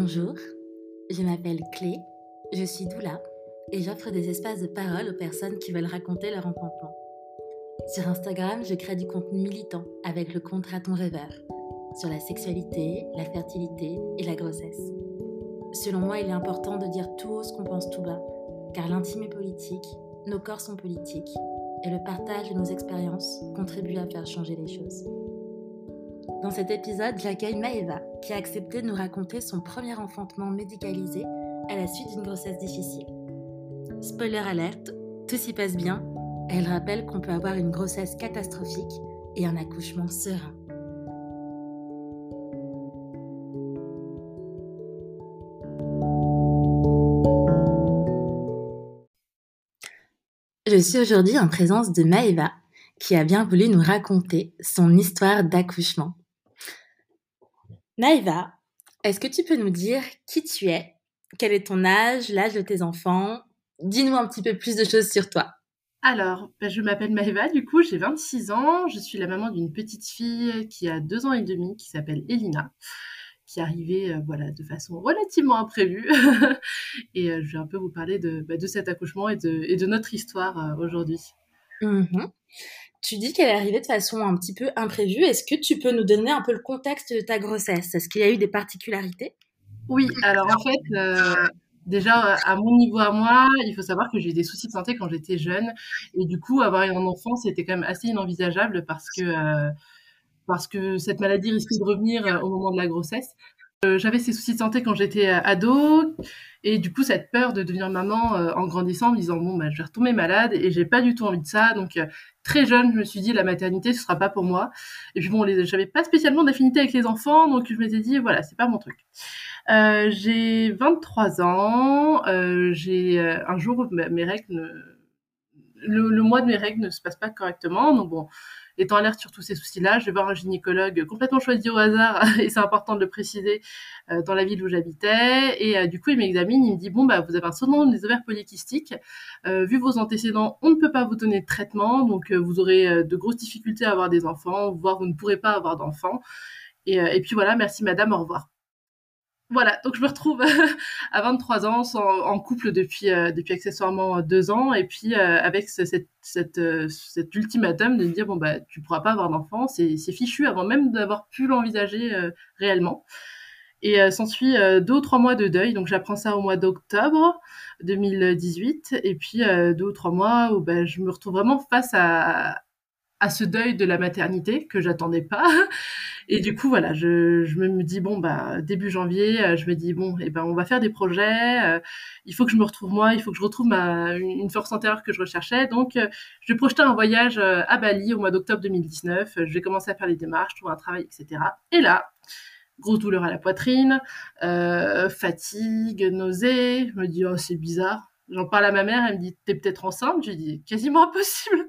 Bonjour, je m'appelle Clé, je suis doula et j'offre des espaces de parole aux personnes qui veulent raconter leur enfantement. Sur Instagram, je crée du contenu militant avec le compte Raton Rêveur sur la sexualité, la fertilité et la grossesse. Selon moi, il est important de dire tout haut ce qu'on pense tout bas, car l'intime est politique, nos corps sont politiques, et le partage de nos expériences contribue à faire changer les choses. Dans cet épisode, j'accueille Maëva, qui a accepté de nous raconter son premier enfantement médicalisé à la suite d'une grossesse difficile. Spoiler alerte, tout s'y passe bien. Elle rappelle qu'on peut avoir une grossesse catastrophique et un accouchement serein. Je suis aujourd'hui en présence de Maëva, qui a bien voulu nous raconter son histoire d'accouchement. Maëva, est-ce que tu peux nous dire qui tu es? Quel est ton âge, l'âge de tes enfants? Dis-nous un petit peu plus de choses sur toi. Alors, bah, je m'appelle Maëva, du coup j'ai 26 ans, je suis la maman d'une petite fille qui a deux ans et demi, qui s'appelle Elina, qui est arrivée euh, voilà, de façon relativement imprévue. et euh, je vais un peu vous parler de, bah, de cet accouchement et de, et de notre histoire euh, aujourd'hui. Mmh tu dis qu'elle est arrivée de façon un petit peu imprévue. Est-ce que tu peux nous donner un peu le contexte de ta grossesse? Est-ce qu'il y a eu des particularités? Oui, alors en fait, euh, déjà à mon niveau à moi, il faut savoir que j'ai eu des soucis de santé quand j'étais jeune. Et du coup, avoir un enfant, c'était quand même assez inenvisageable parce que, euh, parce que cette maladie risquait de revenir euh, au moment de la grossesse. J'avais ces soucis de santé quand j'étais ado et du coup cette peur de devenir maman en grandissant en me disant bon bah je vais retomber malade et j'ai pas du tout envie de ça donc très jeune, je me suis dit la maternité ce sera pas pour moi. Et puis bon, j'avais pas spécialement d'affinité avec les enfants, donc je m'étais dit voilà, c'est pas mon truc. Euh, j'ai 23 ans, euh, j'ai euh, un jour mes règles ne... le, le, mois de mes règles ne se passe pas correctement, donc bon, étant alerte sur tous ces soucis-là, je vais voir un gynécologue complètement choisi au hasard, et c'est important de le préciser, euh, dans la ville où j'habitais. Et euh, du coup, il m'examine, il me dit, bon, bah, vous avez un syndrome des ovaires polykystiques. Euh, vu vos antécédents, on ne peut pas vous donner de traitement, donc vous aurez de grosses difficultés à avoir des enfants, voire vous ne pourrez pas avoir d'enfants. Et puis voilà, merci madame, au revoir. Voilà, donc je me retrouve à 23 ans en couple depuis euh, depuis accessoirement deux ans et puis euh, avec cette, cette, euh, cet ultimatum de me dire bon bah tu pourras pas avoir d'enfant, c'est fichu avant même d'avoir pu l'envisager réellement. Et s'ensuit deux ou trois mois de deuil, donc j'apprends ça au mois d'octobre 2018 et puis deux ou trois mois où bah, je me retrouve vraiment face à à ce deuil de la maternité que j'attendais pas. Et du coup, voilà, je, je me dis bon bah début janvier, euh, je me dis bon, eh ben on va faire des projets. Euh, il faut que je me retrouve moi, il faut que je retrouve ma une force intérieure que je recherchais. Donc, euh, je vais projeter un voyage à Bali au mois d'octobre 2019. Je vais commencer à faire les démarches, trouver un travail, etc. Et là, grosse douleur à la poitrine, fatigue, nausée. Je me dis oh c'est bizarre. J'en parle à ma mère, elle me dit t'es peut-être enceinte? Je lui dis quasiment impossible.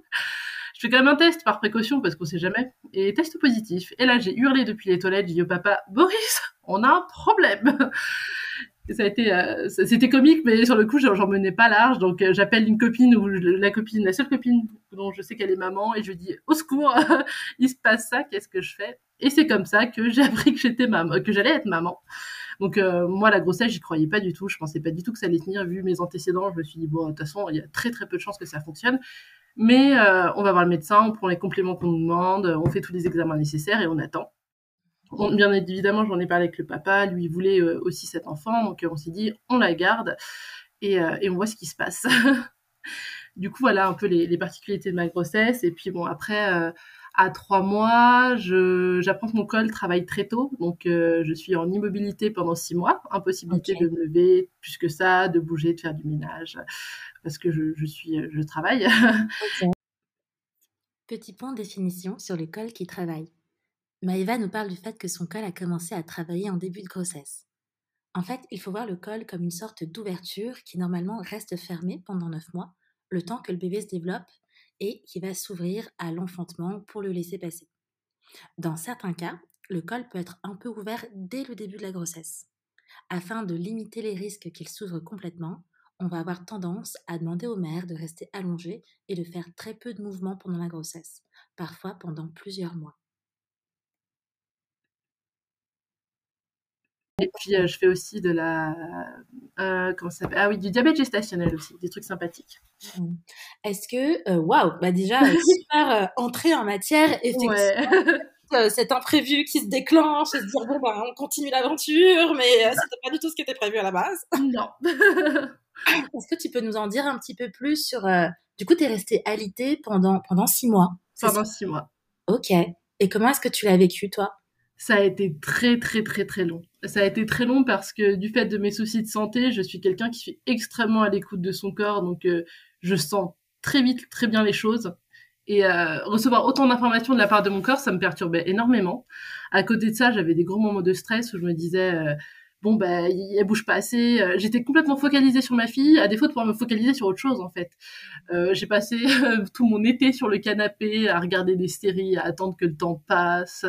Je fais quand même un test par précaution parce qu'on sait jamais. Et test positif. Et là, j'ai hurlé depuis les toilettes. J'ai dit au papa, Boris, on a un problème. ça a été, euh, c'était comique, mais sur le coup, j'en menais pas large. Donc, euh, j'appelle une copine ou la copine, la seule copine dont je sais qu'elle est maman, et je dis, au secours, il se passe ça, qu'est-ce que je fais? Et c'est comme ça que j'ai appris que j'étais maman, que j'allais être maman. Donc euh, moi, la grossesse, j'y croyais pas du tout. Je pensais pas du tout que ça allait tenir. Vu mes antécédents, je me suis dit bon, de toute façon, il y a très très peu de chances que ça fonctionne. Mais euh, on va voir le médecin, on prend les compléments qu'on nous demande, on fait tous les examens nécessaires et on attend. bien évidemment, j'en ai parlé avec le papa, lui voulait euh, aussi cet enfant, donc euh, on s'est dit on la garde et, et, on voit ce qui se passe. du coup, voilà un peu les, les, particularités de ma grossesse. Et puis bon, après, à trois mois, j'apprends que mon col travaille très tôt, donc je suis en immobilité pendant six mois, impossibilité de me lever plus que ça, de bouger, de faire du ménage parce que je, suis, euh, je travaille. Petit point de définition sur le col qui travaille. Maëva nous parle du fait que son col a commencé à travailler en début de grossesse. En fait, il faut voir le col comme une sorte d'ouverture qui normalement reste fermée pendant 9 mois, le temps que le bébé se développe et qui va s'ouvrir à l'enfantement pour le laisser passer. Dans certains cas, le col peut être un peu ouvert dès le début de la grossesse. Afin de limiter les risques qu'il s'ouvre complètement, on va avoir tendance à demander aux mères de rester allongées et de faire très peu de mouvements pendant la grossesse, parfois pendant plusieurs mois. Et puis, je fais aussi de la. comment ça s'appelle? Ah oui, du diabète gestationnel aussi, des trucs sympathiques. Mmh. Est-ce que. Waouh Bah, déjà, super entrée en matière, effectivement. cet imprévu qui se déclenche et se dire bon bah on continue l'aventure mais c'était pas du tout ce qui était prévu à la base. Non. Est-ce que tu peux nous en dire un petit peu plus sur du coup tu es restée alitée pendant pendant six mois. Pendant six mois. Ok. Et comment est-ce que tu l'as vécu toi? Ça a été très très très très long. Ça a été très long parce que du fait de mes soucis de santé, je suis quelqu'un qui fait extrêmement à l'écoute de son corps, donc euh, je sens très vite très bien les choses. Et euh, recevoir autant d'informations de la part de mon corps, ça me perturbait énormément. À côté de ça, j'avais des gros moments de stress où je me disais euh, bon ben elle bouge pas assez. J'étais complètement focalisée sur ma fille, à défaut de pouvoir me focaliser sur autre chose en fait. j'ai passé tout mon été sur le canapé à regarder des séries, à attendre que le temps passe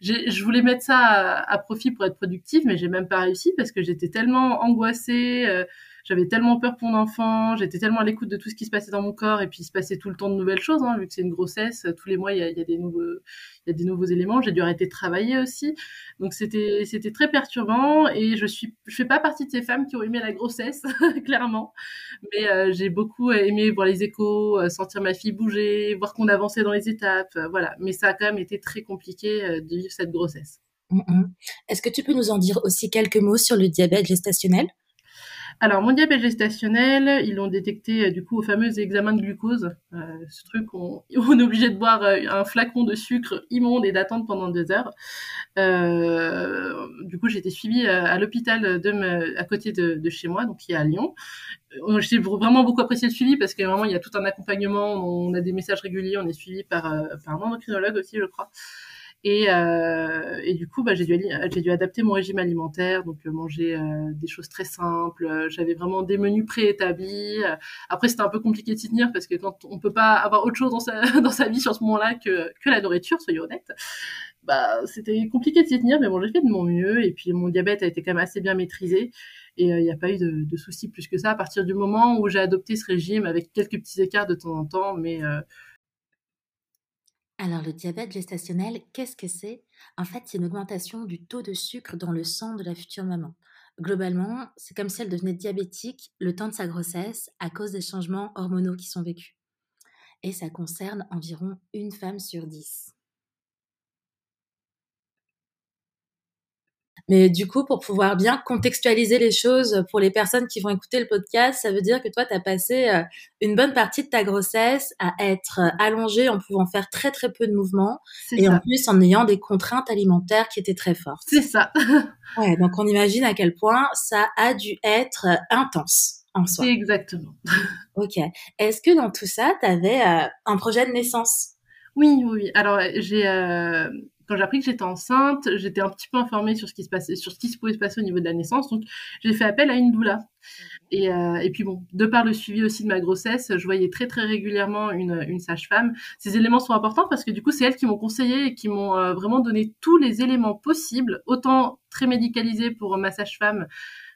je voulais mettre ça à, profit pour être productive, mais j'ai même pas réussi parce que j'étais tellement angoissée, euh, j'avais tellement peur pour mon enfant, j'étais tellement à l'écoute de tout ce qui se passait dans mon corps et puis il se passait tout le temps de nouvelles choses, hein, vu que c'est une grossesse, tous les mois il y a, des nouveaux, éléments. J'ai dû arrêter de travailler aussi, donc c'était très perturbant et je suis fais pas partie de ces femmes qui ont aimé la grossesse clairement, mais euh, j'ai beaucoup aimé voir les échos, euh, sentir ma fille bouger, voir qu'on avançait dans les étapes, euh, voilà. Mais ça a quand même été très compliqué de vivre cette grossesse. Mm, mm. Est-ce que tu peux nous en dire aussi quelques mots sur le diabète gestationnel? Alors, mon diabète gestationnel, ils l'ont détecté euh, du coup au fameux examen de glucose. Euh, ce truc, on, on, est obligé de boire euh, un flacon de sucre immonde et d'attendre pendant deux heures. Euh, du coup, été suivie à, l'hôpital de à côté de, de, chez moi, donc qui est à Lyon. J'ai vraiment beaucoup apprécié le suivi parce que vraiment, il y a tout un accompagnement. On a des messages réguliers, on est suivi par, par un endocrinologue aussi, je crois. Et, euh, et, du coup, bah, j'ai dû, j'ai dû adapter mon régime alimentaire, donc euh, manger euh, des choses très simples. J'avais vraiment des menus préétablis. Après, c'était un peu compliqué de s'y tenir parce que quand on peut pas avoir autre chose dans sa, dans sa vie sur ce moment-là que, que la nourriture, soyons honnêtes, bah, c'était compliqué de s'y tenir. Mais bon, j'ai fait de mon mieux. Et puis, mon diabète a été quand même assez bien maîtrisé. Et il n'y a pas eu de, de, soucis plus que ça à partir du moment où j'ai adopté ce régime avec quelques petits écarts de temps en temps, mais alors le diabète gestationnel, qu'est-ce que c'est? En fait, c'est une augmentation du taux de sucre dans le sang de la future maman. Globalement, c'est comme si elle devenait diabétique le temps de sa grossesse à cause des changements hormonaux qui sont vécus. Et ça concerne environ une femme sur dix. Mais du coup, pour pouvoir bien contextualiser les choses pour les personnes qui vont écouter le podcast, ça veut dire que toi, tu as passé euh, une bonne partie de ta grossesse à être euh, allongée en pouvant faire très très peu de mouvements et en plus en ayant des contraintes alimentaires qui étaient très fortes. C'est ça. ouais, donc on imagine à quel point ça a dû être euh, intense en soi. Exactement. ok. Est-ce que dans tout ça, tu avais un projet de naissance? Oui, oui. Alors, j'ai quand j'ai appris que j'étais enceinte, j'étais un petit peu informée sur ce qui se passait, sur ce qui se pouvait se passer au niveau de la naissance. Donc, j'ai fait appel à une doula. Et, euh, et, puis bon, de par le suivi aussi de ma grossesse, je voyais très très régulièrement une, une sage-femme. Ces éléments sont importants parce que du coup, c'est elles qui m'ont conseillé et qui m'ont euh, vraiment donné tous les éléments possibles, autant très médicalisés pour ma sage-femme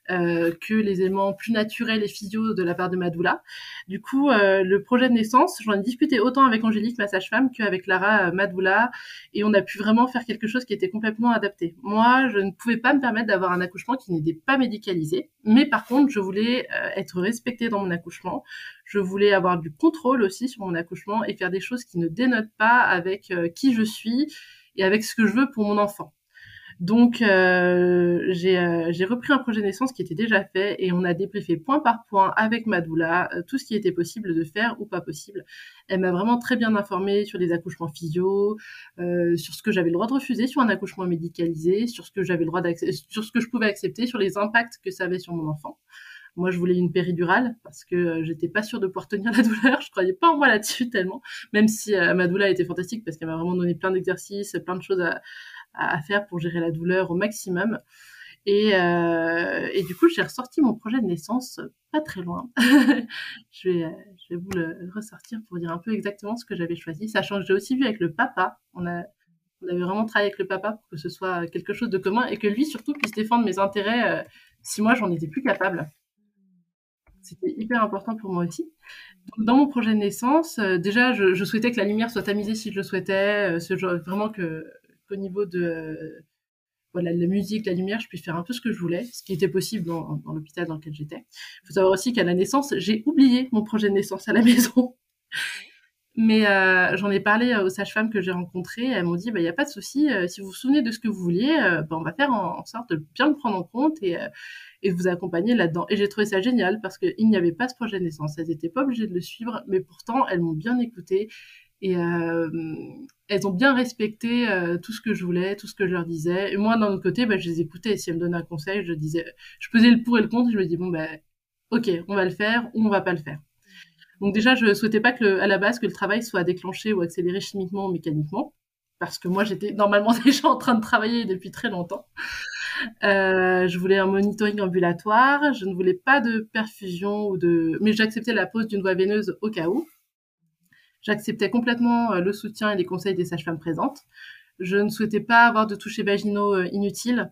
que les éléments plus naturels et physio de la part de Madoula. Du coup, euh, le projet de naissance, j'en ai discuté autant avec Angélique, ma sage-femme, qu'avec Lara, euh, Madoula, et on a pu vraiment faire quelque chose qui était complètement adapté. Moi, je ne pouvais pas me permettre d'avoir un accouchement qui n'était pas médicalisé, mais par contre, je voulais être respectée dans mon accouchement. Je voulais avoir du contrôle aussi sur mon accouchement et faire des choses qui ne dénotent pas avec qui je suis et avec ce que je veux pour mon enfant. Donc, euh, euh, j'ai repris un projet naissance qui était déjà fait et on a débriefé point par point avec Madoula euh, tout ce qui était possible de faire ou pas possible. Elle m'a vraiment très bien informée sur les accouchements physio, euh, sur ce que j'avais le droit de refuser sur un accouchement médicalisé, sur ce que j'avais le droit sur ce que je pouvais accepter, sur les impacts que ça avait sur mon enfant. Moi, je voulais une péridurale parce que j'étais pas sûre de pouvoir tenir la douleur. Je croyais pas en moi là-dessus tellement, même si euh, ma doula était fantastique parce qu'elle m'a vraiment donné plein d'exercices, plein de choses à, à, faire pour gérer la douleur au maximum. Et, euh, et du coup, j'ai ressorti mon projet de naissance pas très loin. je, vais, je vais vous le ressortir pour dire un peu exactement ce que j'avais choisi. Sachant que j'ai aussi vu avec le papa. On, a, on avait vraiment travaillé avec le papa pour que ce soit quelque chose de commun et que lui, surtout, puisse défendre mes intérêts euh, si moi, j'en étais plus capable. C'était hyper important pour moi aussi. Dans mon projet de naissance, euh, déjà, je, souhaitais que la lumière soit tamisée si je le souhaitais. Euh, vraiment que au niveau de voilà, la musique, la lumière, je puisse faire un peu ce que je voulais, ce qui était possible dans, dans l'hôpital dans lequel j'étais. Il faut savoir aussi qu'à la naissance, j'ai oublié mon projet de naissance à la maison. Mais euh, j'en ai parlé aux sages-femmes que j'ai rencontrées. Elles m'ont dit, il bah, n'y a pas de souci. Euh, si vous vous souvenez de ce que vous vouliez, euh, bah, on va faire en, sorte de bien le prendre en compte et, et de vous accompagner là-dedans. Et j'ai trouvé ça génial parce qu'il n'y avait pas ce projet de naissance. Elles n'étaient pas obligées de le suivre, mais pourtant, elles m'ont bien écouté. Et elles ont bien respecté tout ce que je voulais, tout ce que je leur disais. Et moi, d'un autre côté, bah, je les écoutais. Si elles me donnaient un conseil, je disais, je pesais le pour et le contre. Je me dis, bon, ben, ok, on va le faire ou on va pas le faire. Donc déjà, je souhaitais pas que, à la base, que le travail soit déclenché ou accéléré chimiquement ou mécaniquement, parce que moi, j'étais normalement déjà en train de travailler depuis très longtemps. Euh, je voulais un monitoring ambulatoire. Je ne voulais pas de perfusion ou de, mais j'acceptais la pose d'une voie veineuse au cas où. J'acceptais complètement euh, le soutien et les conseils des sages-femmes présentes. Je ne souhaitais pas avoir de toucher vaginaux euh, inutiles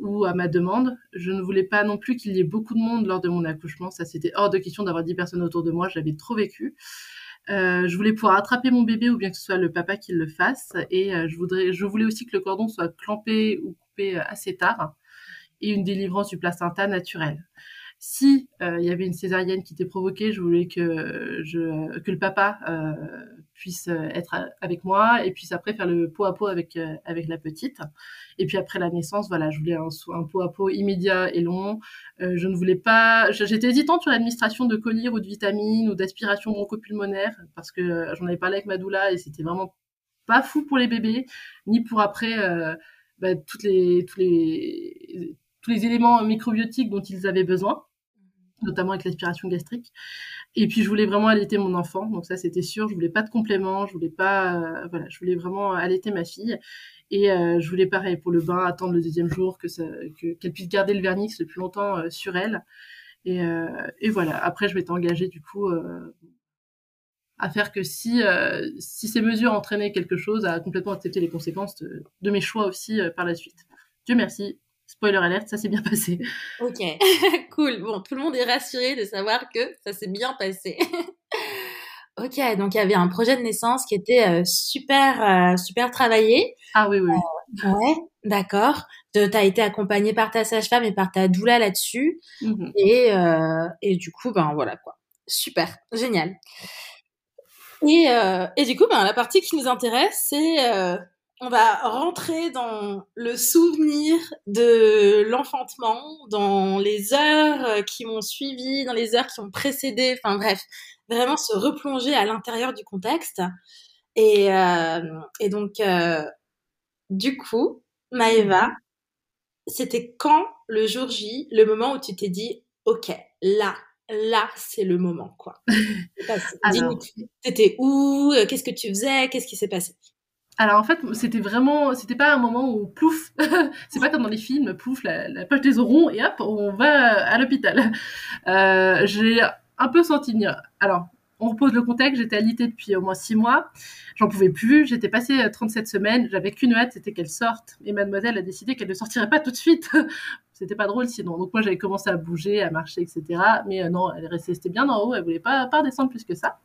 ou à ma demande. Je ne voulais pas non plus qu'il y ait beaucoup de monde lors de mon accouchement. Ça, c'était hors de question d'avoir 10 personnes autour de moi. J'avais trop vécu. Euh, je voulais pouvoir attraper mon bébé ou bien que ce soit le papa qui le fasse. Et euh, je, voulais aussi que le cordon soit clampé ou coupé euh, assez tard et une délivrance du placenta naturel. Si euh, il y avait une césarienne qui était provoquée, je voulais que, je, que le papa euh, puisse être avec moi et puisse après faire le pot à pot avec, avec la petite. Et puis après la naissance, voilà, je voulais un, un pot à pot immédiat et long. Euh, je ne voulais pas. J'étais hésitante sur l'administration de collyre ou de vitamines ou d'aspiration bronchopulmonaire parce que euh, j'en avais parlé avec ma doula et c'était vraiment pas fou pour les bébés ni pour après euh, bah, toutes les, tous les tous les éléments microbiotiques dont ils avaient besoin notamment avec l'aspiration gastrique. Et puis je voulais vraiment allaiter mon enfant, donc ça c'était sûr. Je voulais pas de compléments, je voulais pas, euh, voilà, je voulais vraiment allaiter ma fille. Et euh, je voulais pareil pour le bain, attendre le deuxième jour, que qu'elle puisse garder le vernix le plus longtemps euh, sur elle. Et, et, voilà. Après je m'étais engagée du coup à faire que si si ces mesures entraînaient quelque chose, à complètement accepter les conséquences de mes choix aussi par la suite. Dieu merci, spoiler alerte, ça s'est bien passé. Ok, cool. Bon, tout le monde est rassuré de savoir que ça s'est bien passé. ok, donc il y avait un projet de naissance qui était euh, super, euh, super travaillé. Ah oui, oui. Euh, ouais, d'accord. Tu as été accompagnée par ta sage-femme et par ta doula là-dessus. Mm-hmm. Et, et du coup, ben voilà quoi. Super, génial. Et, et du coup, ben, la partie qui nous intéresse, c'est on va rentrer dans le souvenir de l'enfantement, dans les heures euh, qui m'ont suivi, dans les heures qui ont précédé, enfin bref, vraiment se replonger à l'intérieur du contexte. Et, euh, donc, euh, du coup, Maëva, c'était quand le jour J, le moment où tu t'es dit, ok, là, là, c'est le moment, quoi? T'étais où? Qu'est-ce que tu faisais? Qu'est-ce qui s'est passé? Alors en fait, c'était vraiment, c'était pas un moment où plouf, c'est pas comme dans les films, plouf, la, la poche des orons et hop, on va à l'hôpital. Euh, j'ai un peu senti venir. Alors, on repose le contexte, j'étais alitée depuis au moins six mois, j'en pouvais plus, j'étais passée 37 semaines, j'avais qu'une hâte, c'était qu'elle sorte, et mademoiselle a décidé qu'elle ne sortirait pas tout de suite. c'était pas drôle sinon. Donc moi j'avais commencé à bouger, à marcher, etc. Mais euh, non, elle restait bien en haut, elle voulait pas, pas descendre plus que ça.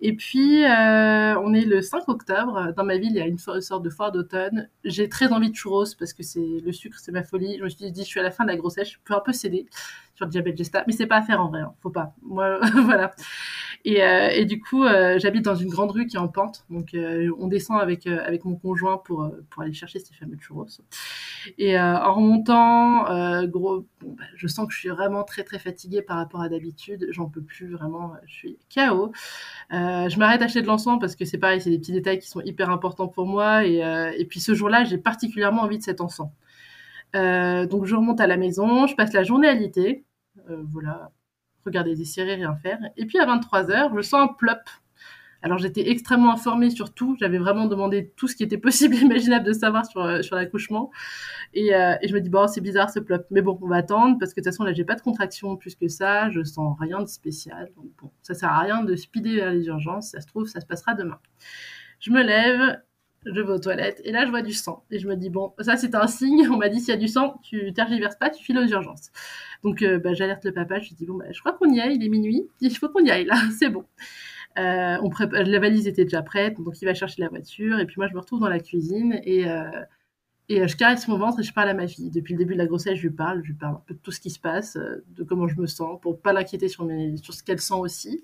Et puis, euh, on est le 5 octobre. Dans ma ville, il y a une sorte de foire d'automne. J'ai très envie de churros parce que c'est le sucre, c'est ma folie. Je me suis dit, je suis à la fin de la grossesse, je peux un peu céder sur le diabète gesta, mais c'est pas à faire en vrai, hein. faut pas. Moi, voilà. Et, euh, et, du coup, euh, j'habite dans une grande rue qui est en pente, donc euh, on descend avec avec mon conjoint pour pour aller chercher ces fameux churros. Et en remontant, gros, bah, je sens que je suis vraiment très très fatiguée par rapport à d'habitude. J'en peux plus vraiment, je suis KO. je m'arrête d'acheter de l'encens parce que c'est pareil, c'est des petits détails qui sont hyper importants pour moi. Et puis ce jour-là, j'ai particulièrement envie de cet encens. Donc je remonte à la maison, je passe la journée à l'été. voilà, regarder des séries, rien faire. Et puis à 23h, je sens un plop. Alors j'étais extrêmement informée sur tout, j'avais vraiment demandé tout ce qui était possible et imaginable de savoir sur, euh, l'accouchement. Et, euh, et, je me dis, bon, c'est bizarre ce plop. Mais bon, on va attendre parce que de toute façon, là, j'ai pas de contraction plus que ça, je sens rien de spécial. Donc bon, ça sert à rien de speeder vers les urgences, ça se trouve, ça se passera demain. Je me lève, je vais aux toilettes et là je vois du sang. Et je me dis bon ça c'est un signe. On m'a dit s'il y a du sang tu tergiverses pas tu files aux urgences. Donc euh, bah, j'alerte le papa. Je lui dis bon bah, je crois qu'on y aille il est minuit. Il faut qu'on y aille là c'est bon. Euh, on la valise était déjà prête donc il va chercher la voiture. Et puis moi je me retrouve dans la cuisine et euh, Et je caresse mon ventre et je parle à ma fille. Depuis le début de la grossesse, je lui parle, je lui parle un peu de tout ce qui se passe, de comment je me sens, pour pas l'inquiéter sur, sur ce qu'elle sent aussi.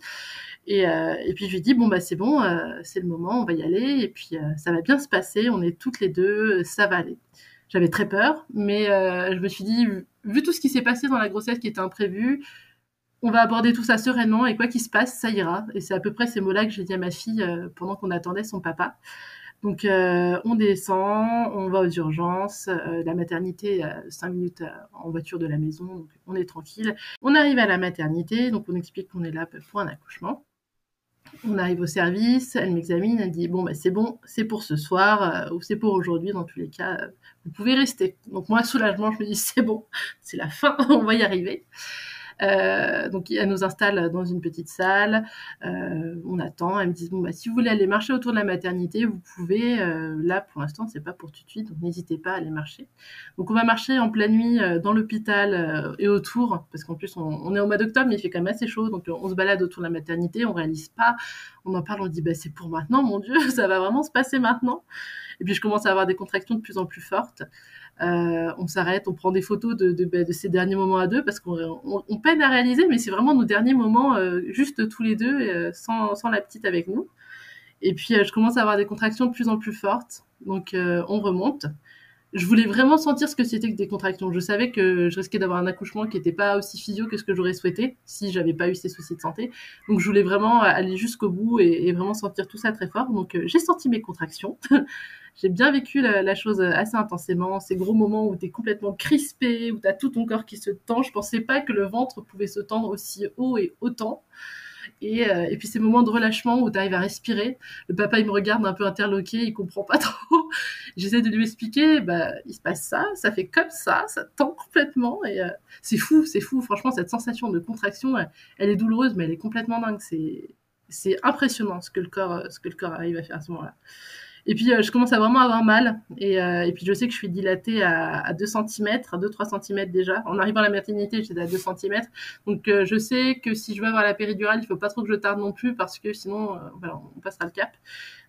Et, et, puis je lui dis bon bah c'est bon, c'est le moment, on va y aller et puis ça va bien se passer, on est toutes les deux, ça va aller. J'avais très peur, mais je me suis dit vu tout ce qui s'est passé dans la grossesse qui était imprévu, on va aborder tout ça sereinement et quoi qu'il se passe, ça ira. Et c'est à peu près ces mots-là que j'ai dit à ma fille euh, pendant qu'on attendait son papa. Donc euh, on descend, on va aux urgences, euh, la maternité à 5 minutes en voiture de la maison, donc on est tranquille. On arrive à la maternité, donc on explique qu'on est là pour un accouchement. On arrive au service, elle m'examine, elle dit bon bah c'est bon, c'est pour ce soir ou c'est pour aujourd'hui dans tous les cas, vous pouvez rester. Donc moi soulagement, je me dis c'est bon, c'est la fin, on va y arriver. Euh, donc elle nous installe dans une petite salle, euh, on attend, elle me dit bon bah si vous voulez aller marcher autour de la maternité, vous pouvez. Euh, là pour l'instant c'est pas pour tout de suite, donc n'hésitez pas à aller marcher. Donc on va marcher en pleine nuit dans l'hôpital et autour, parce qu'en plus on, est au mois d'octobre mais il fait quand même assez chaud, donc on se balade autour de la maternité, on réalise pas, on en parle, on dit bah c'est pour maintenant, mon Dieu, ça va vraiment se passer maintenant. Et puis je commence à avoir des contractions de plus en plus fortes. Euh, on s'arrête, on prend des photos de, bah, ces derniers moments à deux parce qu'on peine à réaliser, mais c'est vraiment nos derniers moments euh, juste tous les deux, euh, sans, la petite avec nous. Et puis je commence à avoir des contractions de plus en plus fortes, donc on remonte. Je voulais vraiment sentir ce que c'était que des contractions. Je savais que je risquais d'avoir un accouchement qui n'était pas aussi physio que ce que j'aurais souhaité si j'avais pas eu ces soucis de santé. Donc je voulais vraiment aller jusqu'au bout et, vraiment sentir tout ça très fort. Donc j'ai senti mes contractions. j'ai bien vécu la, chose assez intensément. Ces gros moments où tu es complètement crispé, où tu as tout ton corps qui se tend. Je pensais pas que le ventre pouvait se tendre aussi haut et autant. Et, euh, et, puis ces moments de relâchement où tu arrives à respirer. Le papa, il me regarde un peu interloqué, il comprend pas trop. J'essaie de lui expliquer, bah, il se passe ça, ça fait comme ça, ça tend complètement. Et euh, c'est fou, c'est fou. Franchement, cette sensation de contraction, elle, est douloureuse, mais elle est complètement dingue. C'est impressionnant ce que le corps, ce que le corps arrive à faire à ce moment-là. Et puis, euh, je commence à vraiment avoir mal. Et, euh, et, puis, je sais que je suis dilatée à, à 2 cm, à 2-3 cm déjà. En arrivant à la maternité, j'étais à 2 cm. Donc, euh, je sais que si je veux avoir la péridurale, il faut pas trop que je tarde non plus parce que sinon, voilà, on passera le cap.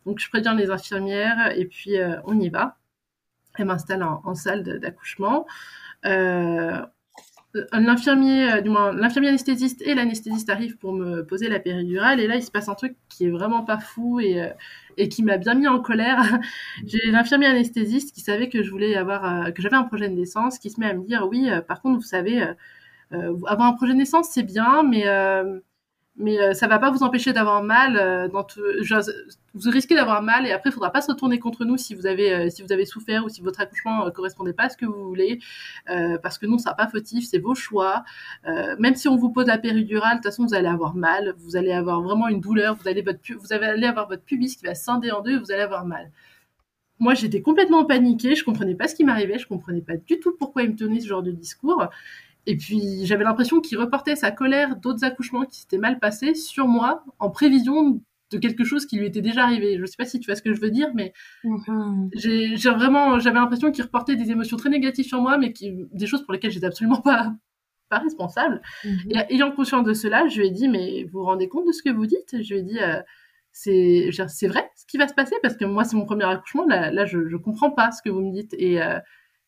Donc, je préviens les infirmières et puis on y va. Elle m'installe en, en, salle d'accouchement. L'infirmier, du moins l'infirmier anesthésiste et l'anesthésiste arrivent pour me poser la péridurale et là il se passe un truc qui est vraiment pas fou et et qui m'a bien mis en colère. J'ai l'infirmier anesthésiste qui savait que je voulais avoir, euh, que j'avais un projet de naissance, qui se met à me dire oui, euh, par contre, vous savez, euh, avoir un projet de naissance, c'est bien, mais mais euh, ça va pas vous empêcher d'avoir mal. Euh, dans tout, vous risquez d'avoir mal et après, il faudra pas se retourner contre nous si vous avez euh, si vous avez souffert ou si votre accouchement correspondait pas à ce que vous voulez, parce que non, ça pas fautif, c'est vos choix. même si on vous pose la péridurale, de toute façon, vous allez avoir mal, vous allez avoir vraiment une douleur, vous allez votre vous allez avoir votre pubis qui va scinder en deux et vous allez avoir mal. Moi, j'étais complètement paniquée, je comprenais pas ce qui m'arrivait, je comprenais pas du tout pourquoi il me tenait ce genre de discours. Et puis j'avais l'impression qu'il reportait sa colère d'autres accouchements qui s'étaient mal passés sur moi en prévision de quelque chose qui lui était déjà arrivé. Je ne sais pas si tu vois ce que je veux dire, mais mm-hmm. j'ai vraiment j'avais l'impression qu'il reportait des émotions très négatives sur moi, mais qui, des choses pour lesquelles j'étais absolument pas pas responsable. Mm-hmm. Et ayant conscience de cela, je lui ai dit mais vous vous rendez compte de ce que vous dites? Je lui ai dit euh, c'est c'est vrai ce qui va se passer? Parce que moi c'est mon premier accouchement là, là je je comprends pas ce que vous me dites et euh,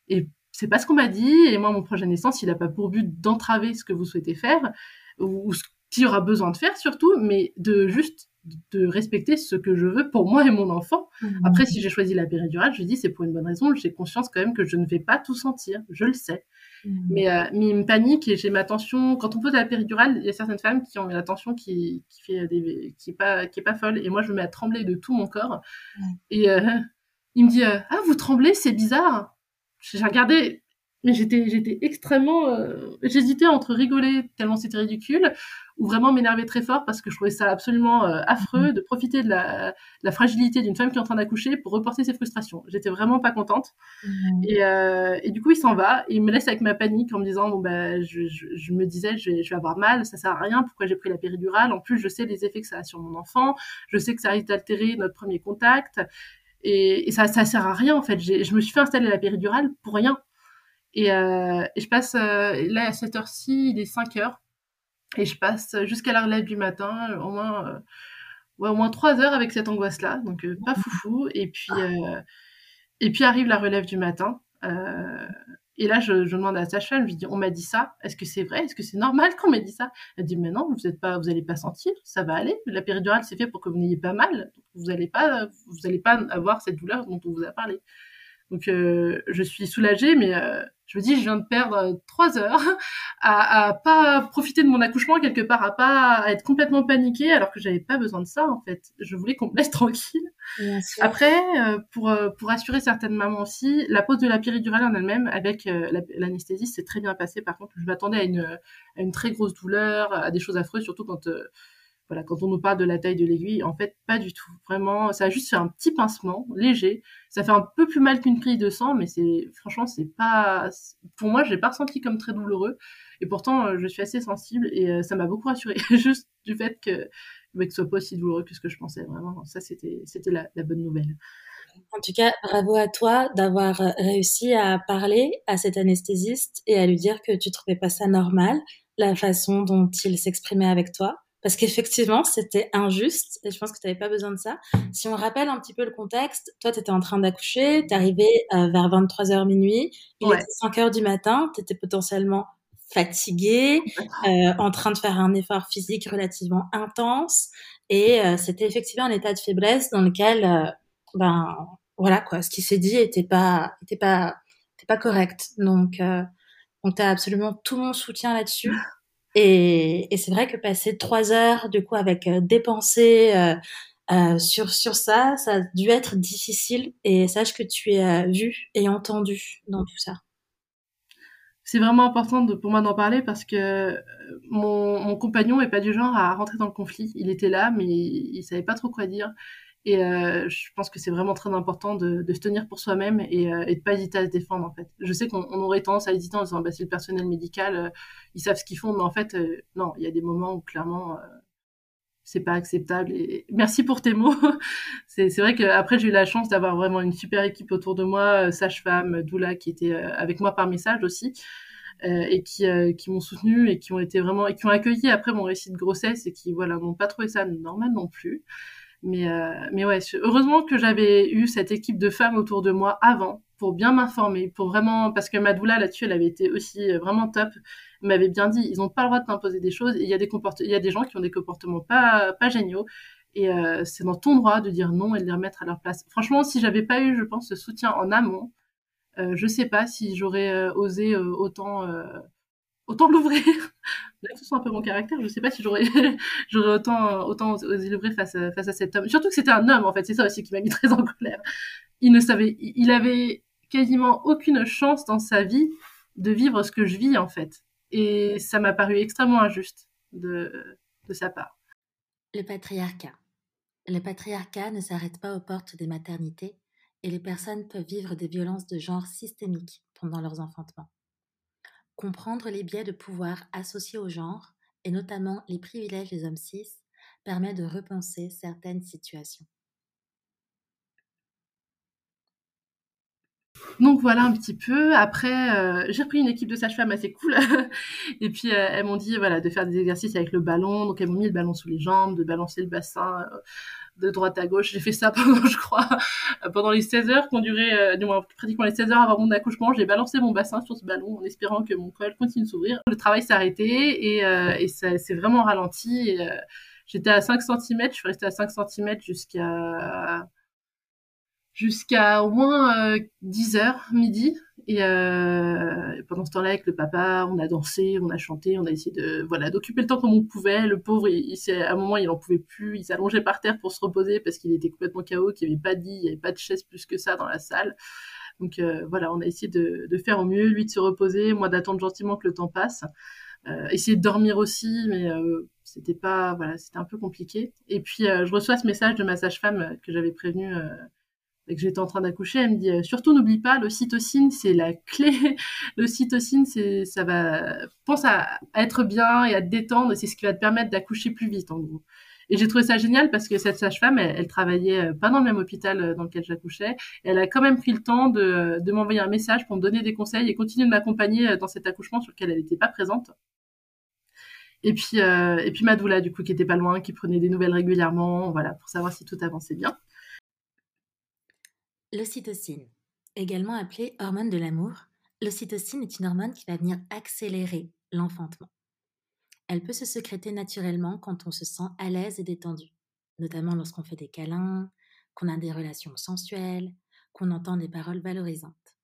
et c'est pas ce qu'on m'a dit et moi mon projet de naissance il n'a pas pour but d'entraver ce que vous souhaitez faire ou, ce qu'il y aura besoin de faire surtout mais de juste de respecter ce que je veux pour moi et mon enfant. Mmh. Après, si j'ai choisi la péridurale, je dis c'est pour une bonne raison. J'ai conscience quand même que je ne vais pas tout sentir, je le sais. Mmh. Mais, euh, mais il me panique et j'ai ma tension. Quand on pose la péridurale, il y a certaines femmes qui ont la tension qui, qui fait des, qui est pas qui est pas folle et moi je me mets à trembler de tout mon corps. Mmh. Et euh, il me dit euh, ah vous tremblez, c'est bizarre j'ai regardé, mais j'étais, j'étais extrêmement, euh, j'hésitais entre rigoler tellement c'était ridicule ou vraiment m'énerver très fort parce que je trouvais ça absolument euh, affreux de profiter de la, la fragilité d'une femme qui est en train d'accoucher pour reporter ses frustrations. J'étais vraiment pas contente. Mmh. Et, euh, et, du coup, il s'en va et il me laisse avec ma panique en me disant bon je, je, me disais je vais, je vais, avoir mal, ça sert à rien. Pourquoi j'ai pris la péridurale? En plus, je sais les effets que ça a sur mon enfant. Je sais que ça risque d'altérer notre premier contact. Et, ça, ça sert à rien en fait. Je me suis fait installer la péridurale pour rien. Et, euh, je passe euh, là à cette heure-ci, il est 5 heures, et je passe jusqu'à la relève du matin, au moins, euh, ouais, au moins 3 heures avec cette angoisse-là, donc pas foufou. Et puis, et puis arrive la relève du matin. Et là, je, demande à sa femme je lui dis, on m'a dit ça, est-ce que c'est vrai Est-ce que c'est normal qu'on m'ait dit ça? Elle dit, mais non, vous n'êtes pas, vous allez pas sentir, ça va aller. La péridurale, c'est fait pour que vous n'ayez pas mal. Vous n'allez pas, vous allez pas avoir cette douleur dont on vous a parlé. Donc, euh, je suis soulagée, mais euh, je me dis, je viens de perdre euh, trois heures à, à pas profiter de mon accouchement quelque part, à pas être complètement paniquée, alors que j'avais pas besoin de ça en fait. Je voulais qu'on me laisse tranquille. Après, euh, pour euh, pour assurer certaines mamans aussi, la pose de la péridurale en elle-même avec l'anesthésie, c'est très bien passé. Par contre, je m'attendais à une à une très grosse douleur, à des choses affreuses, surtout quand voilà, quand on nous parle de la taille de l'aiguille, en fait, pas du tout. Vraiment, ça a juste fait un petit pincement léger. Ça fait un peu plus mal qu'une prise de sang, mais c'est, franchement, c'est pas, pour moi, j'ai pas ressenti comme très douloureux. Et pourtant, euh, je suis assez sensible et euh, ça m'a beaucoup rassurée, juste du fait que, bah, que ce soit pas aussi douloureux que ce que je pensais. Vraiment, ça, c'était, c'était la, la bonne nouvelle. En tout cas, bravo à toi d'avoir euh, réussi à parler à cet anesthésiste et à lui dire que tu trouvais pas ça normal, la façon dont il s'exprimait avec toi parce qu'effectivement, c'était injuste et je pense que tu n'avais pas besoin de ça. Si on rappelle un petit peu le contexte, toi, tu étais en train d'accoucher, tu arrivé euh, vers 23h minuit, il était 5h du matin, tu étais potentiellement fatigué, euh, en train de faire un effort physique relativement intense et euh, c'était effectivement un état de faiblesse dans lequel, ben voilà quoi, ce qui s'est dit était pas, était pas, était pas correct. Donc, donc tu as absolument tout mon soutien là-dessus. Et, c'est vrai que passer trois heures, du coup, avec euh, des pensées euh, euh, sur, sur ça, ça a dû être difficile. Et sache que tu es vu et entendu dans tout ça. C'est vraiment important pour moi d'en parler parce que mon, mon compagnon est pas du genre à rentrer dans le conflit. Il était là, mais il, il savait pas trop quoi dire. Et euh, je pense que c'est vraiment très important de, de se tenir pour soi-même et, euh, et de pas hésiter à se défendre en fait. Je sais qu'on aurait tendance à hésiter en disant bah, c'est le personnel médical, euh, ils savent ce qu'ils font, mais en fait euh, non, il y a des moments où clairement euh, c'est pas acceptable. Et merci pour tes mots. c'est vrai que après j'ai eu la chance d'avoir vraiment une super équipe autour de moi, sage-femme, doula qui était avec moi par message aussi. et qui, qui m'ont soutenu et qui ont été vraiment et qui ont accueilli après mon récit de grossesse et qui voilà n'ont pas trouvé ça normal non plus. Mais, euh, mais ouais, heureusement que j'avais eu cette équipe de femmes autour de moi avant pour bien m'informer, pour vraiment, parce que Madoula là-dessus, elle avait été aussi euh, vraiment top, m'avait bien dit, ils n'ont pas le droit de t'imposer des choses, il y a des comportements, il y a des gens qui ont des comportements pas, pas géniaux, et euh, c'est dans ton droit de dire non et de les remettre à leur place. Franchement, si j'avais pas eu, je pense, ce soutien en amont, euh, je sais pas si j'aurais euh, osé autant autant l'ouvrir. Ce soit un peu mon caractère. Je sais pas si j'aurais, j'aurais autant, autant osé l'ouvrir face à, face à cet homme. Surtout que c'était un homme, en fait. C'est ça aussi qui m'a mis très en colère. Il ne savait, il avait quasiment aucune chance dans sa vie de vivre ce que je vis, en fait. Et ça m'a paru extrêmement injuste de, de sa part. Le patriarcat. Le patriarcat ne s'arrête pas aux portes des maternités et les personnes peuvent vivre des violences de genre systémiques pendant leurs enfantements. Comprendre les biais de pouvoir associés au genre, et notamment les privilèges des hommes cis, permet de repenser certaines situations. Donc voilà un petit peu. Après, euh, j'ai repris une équipe de sages-femmes assez cool. et puis euh, elles m'ont dit voilà de faire des exercices avec le ballon. Donc elles m'ont mis le ballon sous les jambes, de balancer le bassin. De droite à gauche. J'ai fait ça pendant, je crois, pendant les 16 heures qu'on durait, euh, du moins pratiquement les 16 heures avant mon accouchement. J'ai balancé mon bassin sur ce ballon en espérant que mon col continue de s'ouvrir. Le travail s'est arrêté et, euh, et ça s'est vraiment ralenti. Euh, J'étais à 5 cm, je suis restée à 5 cm jusqu'à jusqu'à au moins 10 heures, midi. Et euh, pendant ce temps-là, avec le papa, on a dansé, on a chanté, on a essayé de voilà d'occuper le temps comme on pouvait. Le pauvre, il à un moment, il en pouvait plus. Il s'allongeait par terre pour se reposer parce qu'il était complètement KO, qu'il n'y avait pas de lit, il n'y avait pas de chaise plus que ça dans la salle. Donc euh, voilà, on a essayé de, de, faire au mieux, lui de se reposer, moi d'attendre gentiment que le temps passe. Euh, essayer de dormir aussi, mais euh, c'était pas voilà, c'était un peu compliqué. Et puis euh, je reçois ce message de ma sage-femme que j'avais prévenu et que j'étais en train d'accoucher, elle me dit surtout n'oublie pas l'ocytocine, c'est la clé. L'ocytocine, c'est ça va pense à, être bien et à te détendre c'est ce qui va te permettre d'accoucher plus vite en gros. Et j'ai trouvé ça génial parce que cette sage-femme, elle, travaillait pas dans le même hôpital dans lequel j'accouchais. Elle a quand même pris le temps de, m'envoyer un message pour me donner des conseils et continuer de m'accompagner dans cet accouchement sur lequel elle n'était pas présente. Et puis, euh, et puis Madoula, du coup, qui était pas loin, qui prenait des nouvelles régulièrement, voilà, pour savoir si tout avançait bien. L'ocytocine. Également appelée hormone de l'amour, l'ocytocine est une hormone qui va venir accélérer l'enfantement. Elle peut se sécréter naturellement quand on se sent à l'aise et détendu, notamment lorsqu'on fait des câlins, qu'on a des relations sensuelles, qu'on entend des paroles valorisantes.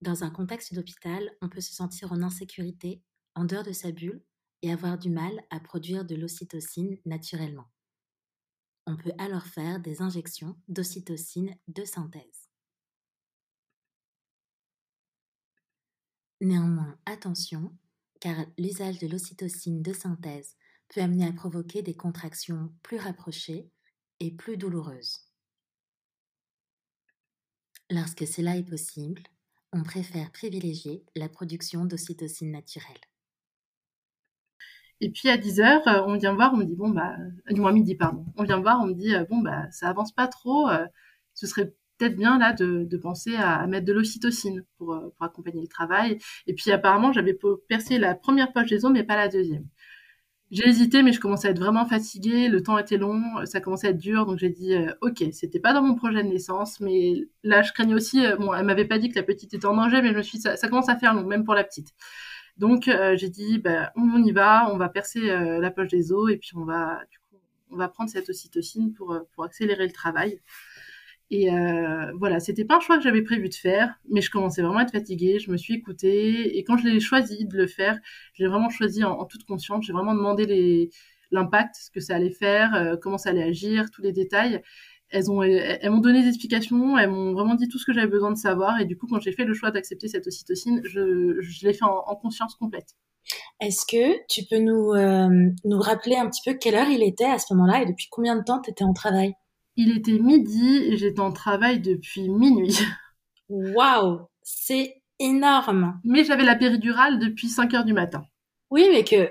Dans un contexte d'hôpital, on peut se sentir en insécurité, en dehors de sa bulle, et avoir du mal à produire de l'ocytocine naturellement. On peut alors faire des injections d'ocytocine de synthèse. Néanmoins, attention, car l'usage de l'ocytocine de synthèse peut amener à provoquer des contractions plus rapprochées et plus douloureuses. Lorsque cela est possible, on préfère privilégier la production d'ocytocine naturelle. Et puis à 10h, euh, on vient voir, on me dit bon bah du moins midi pardon. On vient voir, on me dit euh, bon bah ça avance pas trop, euh, ce serait peut-être bien là de, penser à, mettre de l'ocytocine pour, pour accompagner le travail. Et puis apparemment j'avais percé la première poche des os mais pas la deuxième. J'ai hésité, mais je commençais à être vraiment fatiguée. Le temps était long, ça commençait à être dur, donc j'ai dit ok, c'était pas dans mon projet de naissance, mais là je craignais aussi. bon, elle m'avait pas dit que la petite était en danger, mais je me suis ça commence à faire long, même pour la petite. Donc euh, j'ai dit, bah, on y va, on va percer euh, la poche des os et puis on va, du coup, on va prendre cette ocytocine pour, euh, pour accélérer le travail. Et euh, voilà, c'était pas un choix que j'avais prévu de faire, mais je commençais vraiment à être fatiguée, je me suis écoutée, et quand je l'ai choisi de le faire, je l'ai vraiment choisi en, toute conscience, j'ai vraiment demandé l'impact, ce que ça allait faire, comment ça allait agir, tous les détails elles ont, elles, m'ont donné des explications, elles m'ont vraiment dit tout ce que j'avais besoin de savoir. Et du coup, quand j'ai fait le choix d'accepter cette ocytocine, je, je l'ai fait en, conscience complète. Est-ce que tu peux nous, euh, nous rappeler un petit peu quelle heure il était à ce moment-là et depuis combien de temps tu étais en travail? Il était midi et j'étais en travail depuis minuit. Waouh C'est énorme Mais j'avais la péridurale depuis 5 heures du matin. Oui, mais que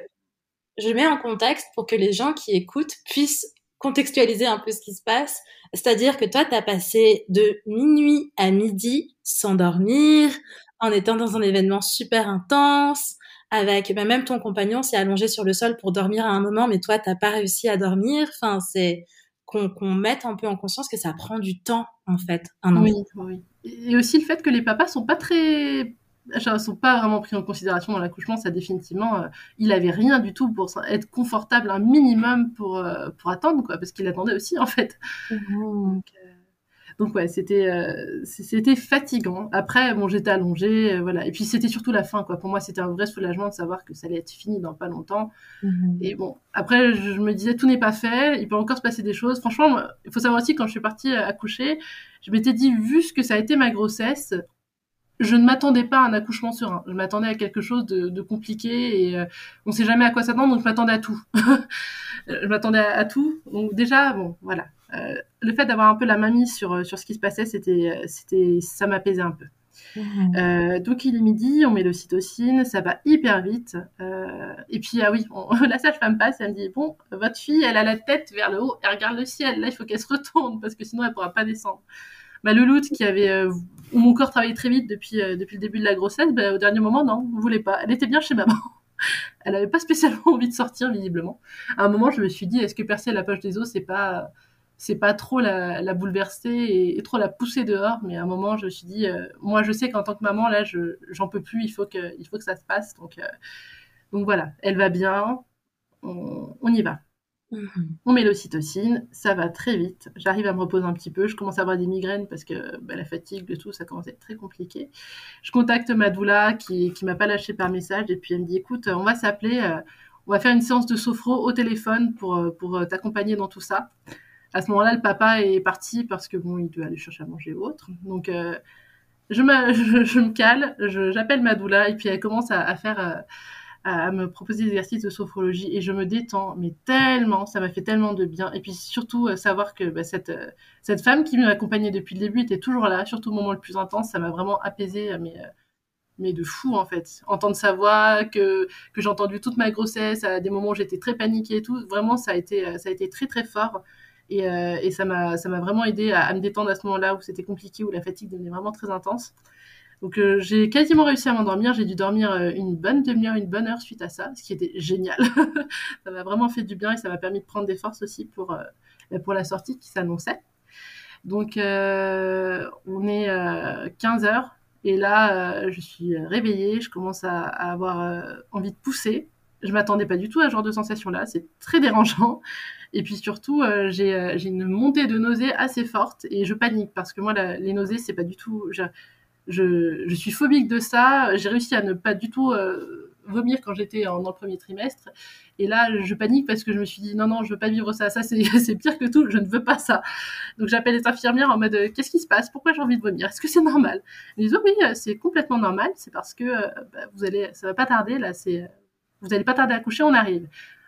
je mets en contexte pour que les gens qui écoutent puissent contextualiser un peu ce qui se passe. C'est-à-dire que toi, tu as passé de minuit à midi sans dormir, en étant dans un événement super intense, avec bah, même ton compagnon s'est allongé sur le sol pour dormir à un moment, mais toi, t'as pas réussi à dormir. Enfin, c'est qu'on mette un peu en conscience que ça prend du temps, en fait, un. Oui, oui. Et aussi le fait que les papas sont pas très ne sont pas vraiment pris en considération dans l'accouchement. Ça, définitivement, euh, il avait rien du tout pour être confortable un minimum pour, euh, pour attendre, quoi, parce qu'il attendait aussi, en fait. Mmh. Donc, euh, ouais, c'était c'était fatigant. Après, bon, j'étais allongée, voilà. Et puis c'était surtout la fin, quoi. Pour moi, c'était un vrai soulagement de savoir que ça allait être fini dans pas longtemps. Mmh. Et bon, après, je, me disais tout n'est pas fait, il peut encore se passer des choses. Franchement, il faut savoir aussi quand je suis partie accoucher, je m'étais dit vu ce que ça a été ma grossesse, je ne m'attendais pas à un accouchement serein. Je m'attendais à quelque chose de, compliqué et euh, on ne sait jamais à quoi s'attendre, donc je m'attendais à tout. je m'attendais à, tout. Donc déjà, bon, voilà. Euh, le fait d'avoir un peu la main mise sur, sur ce qui se passait, c'était, c'était, ça m'apaisait un peu. Mmh. Euh, donc il est midi, on met l'ocytocine, ça va hyper vite. et puis ah oui, la sage-femme passe, elle me dit bon, votre fille, elle a la tête vers le haut, elle regarde le ciel. Là, il faut qu'elle se retourne parce que sinon elle pourra pas descendre ma louloute qui avait euh, où mon corps travaillait très vite depuis euh, depuis le début de la grossesse, bah, au dernier moment non, ne voulait pas. Elle était bien chez maman. Elle n'avait pas spécialement envie de sortir visiblement. À un moment, je me suis dit est-ce que percer la poche des os c'est pas c'est pas trop la, bouleverser et, trop la pousser dehors, mais à un moment, je me suis dit, euh, moi, je sais qu'en tant que maman, là, je j'en peux plus, il faut que, il faut que ça se passe. Donc, donc voilà, elle va bien, on y va. On met l'ocytocine, ça va très vite. J'arrive à me reposer un petit peu. Je commence à avoir des migraines parce que bah, la fatigue, le tout, ça commence à être très compliqué. Je contacte ma doula qui, m'a pas lâché par message et puis elle me dit écoute, on va s'appeler, euh, on va faire une séance de sophro au téléphone pour, euh, pour euh, t'accompagner dans tout ça. À ce moment-là, le papa est parti parce que bon, il doit aller chercher à manger autre. Donc, je, me, cale, j'appelle ma doula et puis elle commence à faire à, me proposer des exercices de sophrologie et je me détends, mais tellement, ça m'a fait tellement de bien. Et puis surtout, euh, savoir que bah, cette, euh, cette femme qui m'accompagnait depuis le début était toujours là, surtout au moment le plus intense, ça m'a vraiment apaisé, euh, mais, mais de fou en fait. Entendre sa voix, que, que j'ai entendu toute ma grossesse, à des moments où j'étais très paniquée et tout, vraiment, ça a été, ça a été très très fort. Et, et ça m'a vraiment aidé à, à, me détendre à ce moment-là où c'était compliqué, où la fatigue devenait vraiment très intense. Donc euh, j'ai quasiment réussi à m'endormir. J'ai dû dormir euh, une bonne demi-heure, une bonne heure suite à ça, ce qui était génial. ça m'a vraiment fait du bien et ça m'a permis de prendre des forces aussi pour, euh, pour la sortie qui s'annonçait. Donc, on est 15 heures. Et là, je suis réveillée, je commence à, avoir envie de pousser. Je m'attendais pas du tout à ce genre de sensation-là. C'est très dérangeant. Et puis surtout, j'ai une montée de nausées assez forte et je panique parce que moi, les nausées, c'est pas du tout. Je, suis phobique de ça. J'ai réussi à ne pas du tout euh, vomir quand j'étais dans le premier trimestre. Et là, je panique parce que je me suis dit non, non, je veux pas vivre ça. Ça, c'est pire que tout. Je ne veux pas ça. Donc, j'appelle les infirmières en mode qu'est-ce qui se passe? Pourquoi j'ai envie de vomir? Est-ce que c'est normal? Ils disent oh oui, c'est complètement normal. C'est parce que bah, vous allez, ça va pas tarder. Là, c'est vous n'allez pas tarder à coucher, on arrive.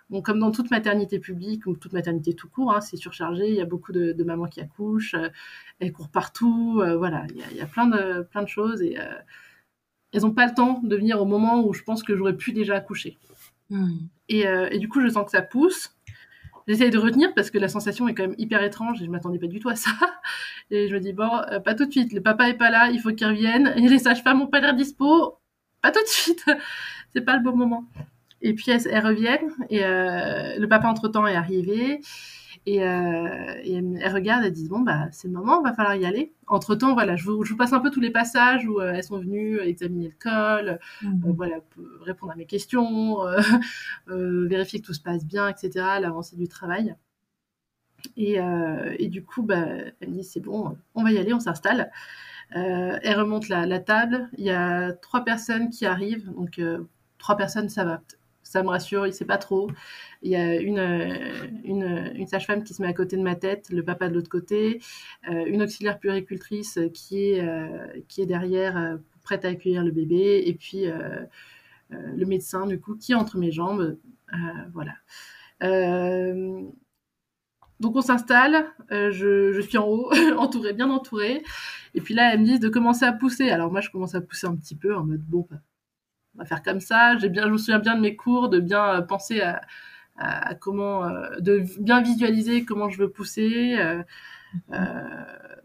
Bon, comme dans toute maternité publique ou toute maternité tout court, hein, c'est surchargé. Il y a beaucoup de, mamans qui accouchent, euh, elles courent partout. Euh, voilà, il y, a, plein de, plein de choses et euh, elles n'ont pas le temps de venir au moment où je pense que j'aurais pu déjà accoucher. Hmm. Et, du coup, je sens que ça pousse. J'essaye de retenir parce que la sensation est quand même hyper étrange et je m'attendais pas du tout à ça. Et je me dis, bon, pas tout de suite, le papa est pas là, il faut qu'il revienne. Et les sages-femmes n'ont pas l'air dispo, pas tout de suite. c'est pas le bon moment. Et puis elles, reviennent et euh, le papa entre temps est arrivé et, euh, et elles regardent, elles disent bon bah c'est le moment, va falloir y aller. Entre temps voilà, je vous, je vous, passe un peu tous les passages où euh, elles sont venues examiner le col, mmh. voilà répondre à mes questions, vérifier que tout se passe bien, etc. L'avancée du travail. Et, et, du coup, bah, elle me dit c'est bon, on va y aller, on s'installe. Euh, elle remonte la, la, table. Il y a trois personnes qui arrivent, donc trois personnes, ça va ça me rassure, il sait pas trop. Il y a une, euh, une, sage-femme qui se met à côté de ma tête, le papa de l'autre côté, euh, une auxiliaire puéricultrice qui est, euh, derrière, prête à accueillir le bébé, et puis le médecin, du coup, qui est entre mes jambes. voilà. donc on s'installe, je, suis en haut, entourée, bien entourée. Et puis là, elles me disent de commencer à pousser. Alors moi, je commence à pousser un petit peu en mode, bon, on va faire comme ça. Je me souviens bien de mes cours, de bien euh, penser à, comment, euh, de bien visualiser comment je veux pousser. Euh,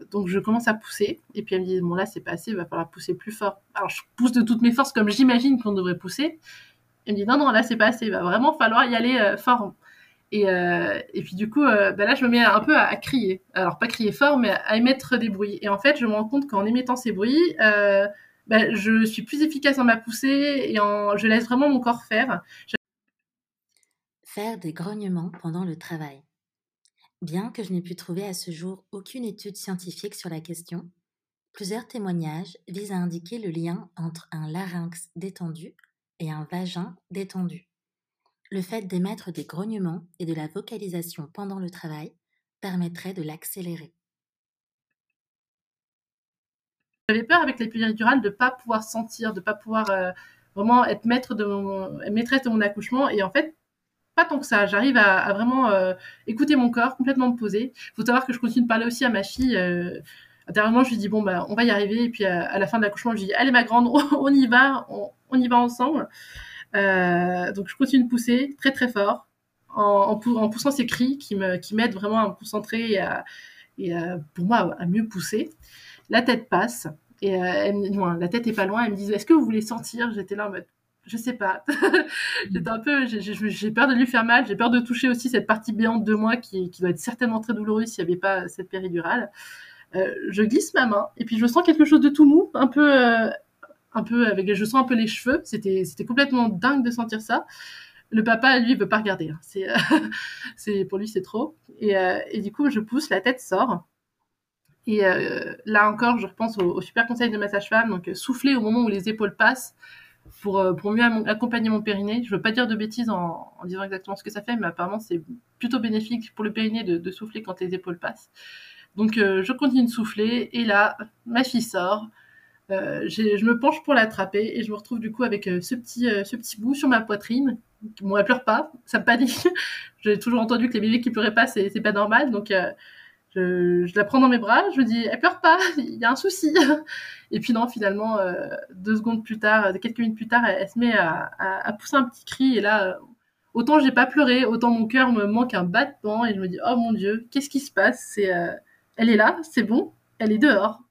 donc je commence à pousser et puis elle me dit bon là c'est pas assez, il va falloir pousser plus fort. Alors je pousse de toutes mes forces comme j'imagine qu'on devrait pousser. Elle me dit non non là c'est pas assez, il va vraiment falloir y aller fort. Et, puis du coup, ben là, je me mets un peu à, crier. Alors pas crier fort, mais à émettre des bruits. Et en fait, je me rends compte qu'en émettant ces bruits, bah, je suis plus efficace dans ma poussée et en, je laisse vraiment mon corps faire. Faire des grognements pendant le travail. Bien que je n'ai pu trouver à ce jour aucune étude scientifique sur la question, plusieurs témoignages visent à indiquer le lien entre un larynx détendu et un vagin détendu. Le fait d'émettre des grognements et de la vocalisation pendant le travail permettrait de l'accélérer. J'avais peur avec l'épidural de pas pouvoir sentir, de pas pouvoir euh, vraiment être maître de maîtresse de mon accouchement. Et en fait, pas tant que ça. J'arrive à, vraiment euh, écouter mon corps, complètement me poser. Il faut savoir que je continue de parler aussi à ma fille. Euh, intérieurement, je lui dis bon bah on va y arriver. Et puis à, la fin de l'accouchement, je lui dis allez ma grande, on, y va, on, y va ensemble. donc je continue de pousser très très fort en, poussant ces cris qui me qui m'aident vraiment à me concentrer et, à, et pour moi à mieux pousser. La tête passe. Et euh, elle la tête est pas loin. Elle me dit Est-ce que vous voulez sentir? J'étais là en mode Je sais pas. J'ai peur de lui faire mal. J'ai peur de toucher aussi cette partie béante de moi qui, doit être certainement très douloureuse s'il n'y avait pas cette péridurale. Euh, je glisse ma main et puis je sens quelque chose de tout mou, un peu. Euh, un peu avec je sens un peu les cheveux c'était complètement dingue de sentir ça le papa lui veut pas regarder hein. c'est c'est pour lui c'est trop et, et du coup je pousse la tête sort et euh, là encore, je repense au, super conseil de ma sage-femme, donc euh, souffler au moment où les épaules passent pour, euh, pour mieux accompagner mon périnée. Je veux pas dire de bêtises en, disant exactement ce que ça fait, mais apparemment c'est plutôt bénéfique pour le périnée de, souffler quand les épaules passent. Donc je continue de souffler et là, ma fille sort. je me penche pour l'attraper et je me retrouve du coup avec ce, petit, ce petit bout sur ma poitrine. Bon, elle pleure pas, ça me panique. J'ai toujours entendu que les bébés qui pleuraient pas, c'est pas normal. Donc je, la prends dans mes bras, je me dis, elle pleure pas, il y a un souci. Et puis non, finalement, euh, deux secondes plus tard, euh, quelques minutes plus tard, elle, se met à, pousser un petit cri. Et là, autant j'ai pas pleuré, autant mon cœur me manque un battement. Et je me dis, oh mon Dieu, qu'est-ce qui se passe? Euh, Elle est là, c'est bon, elle est dehors.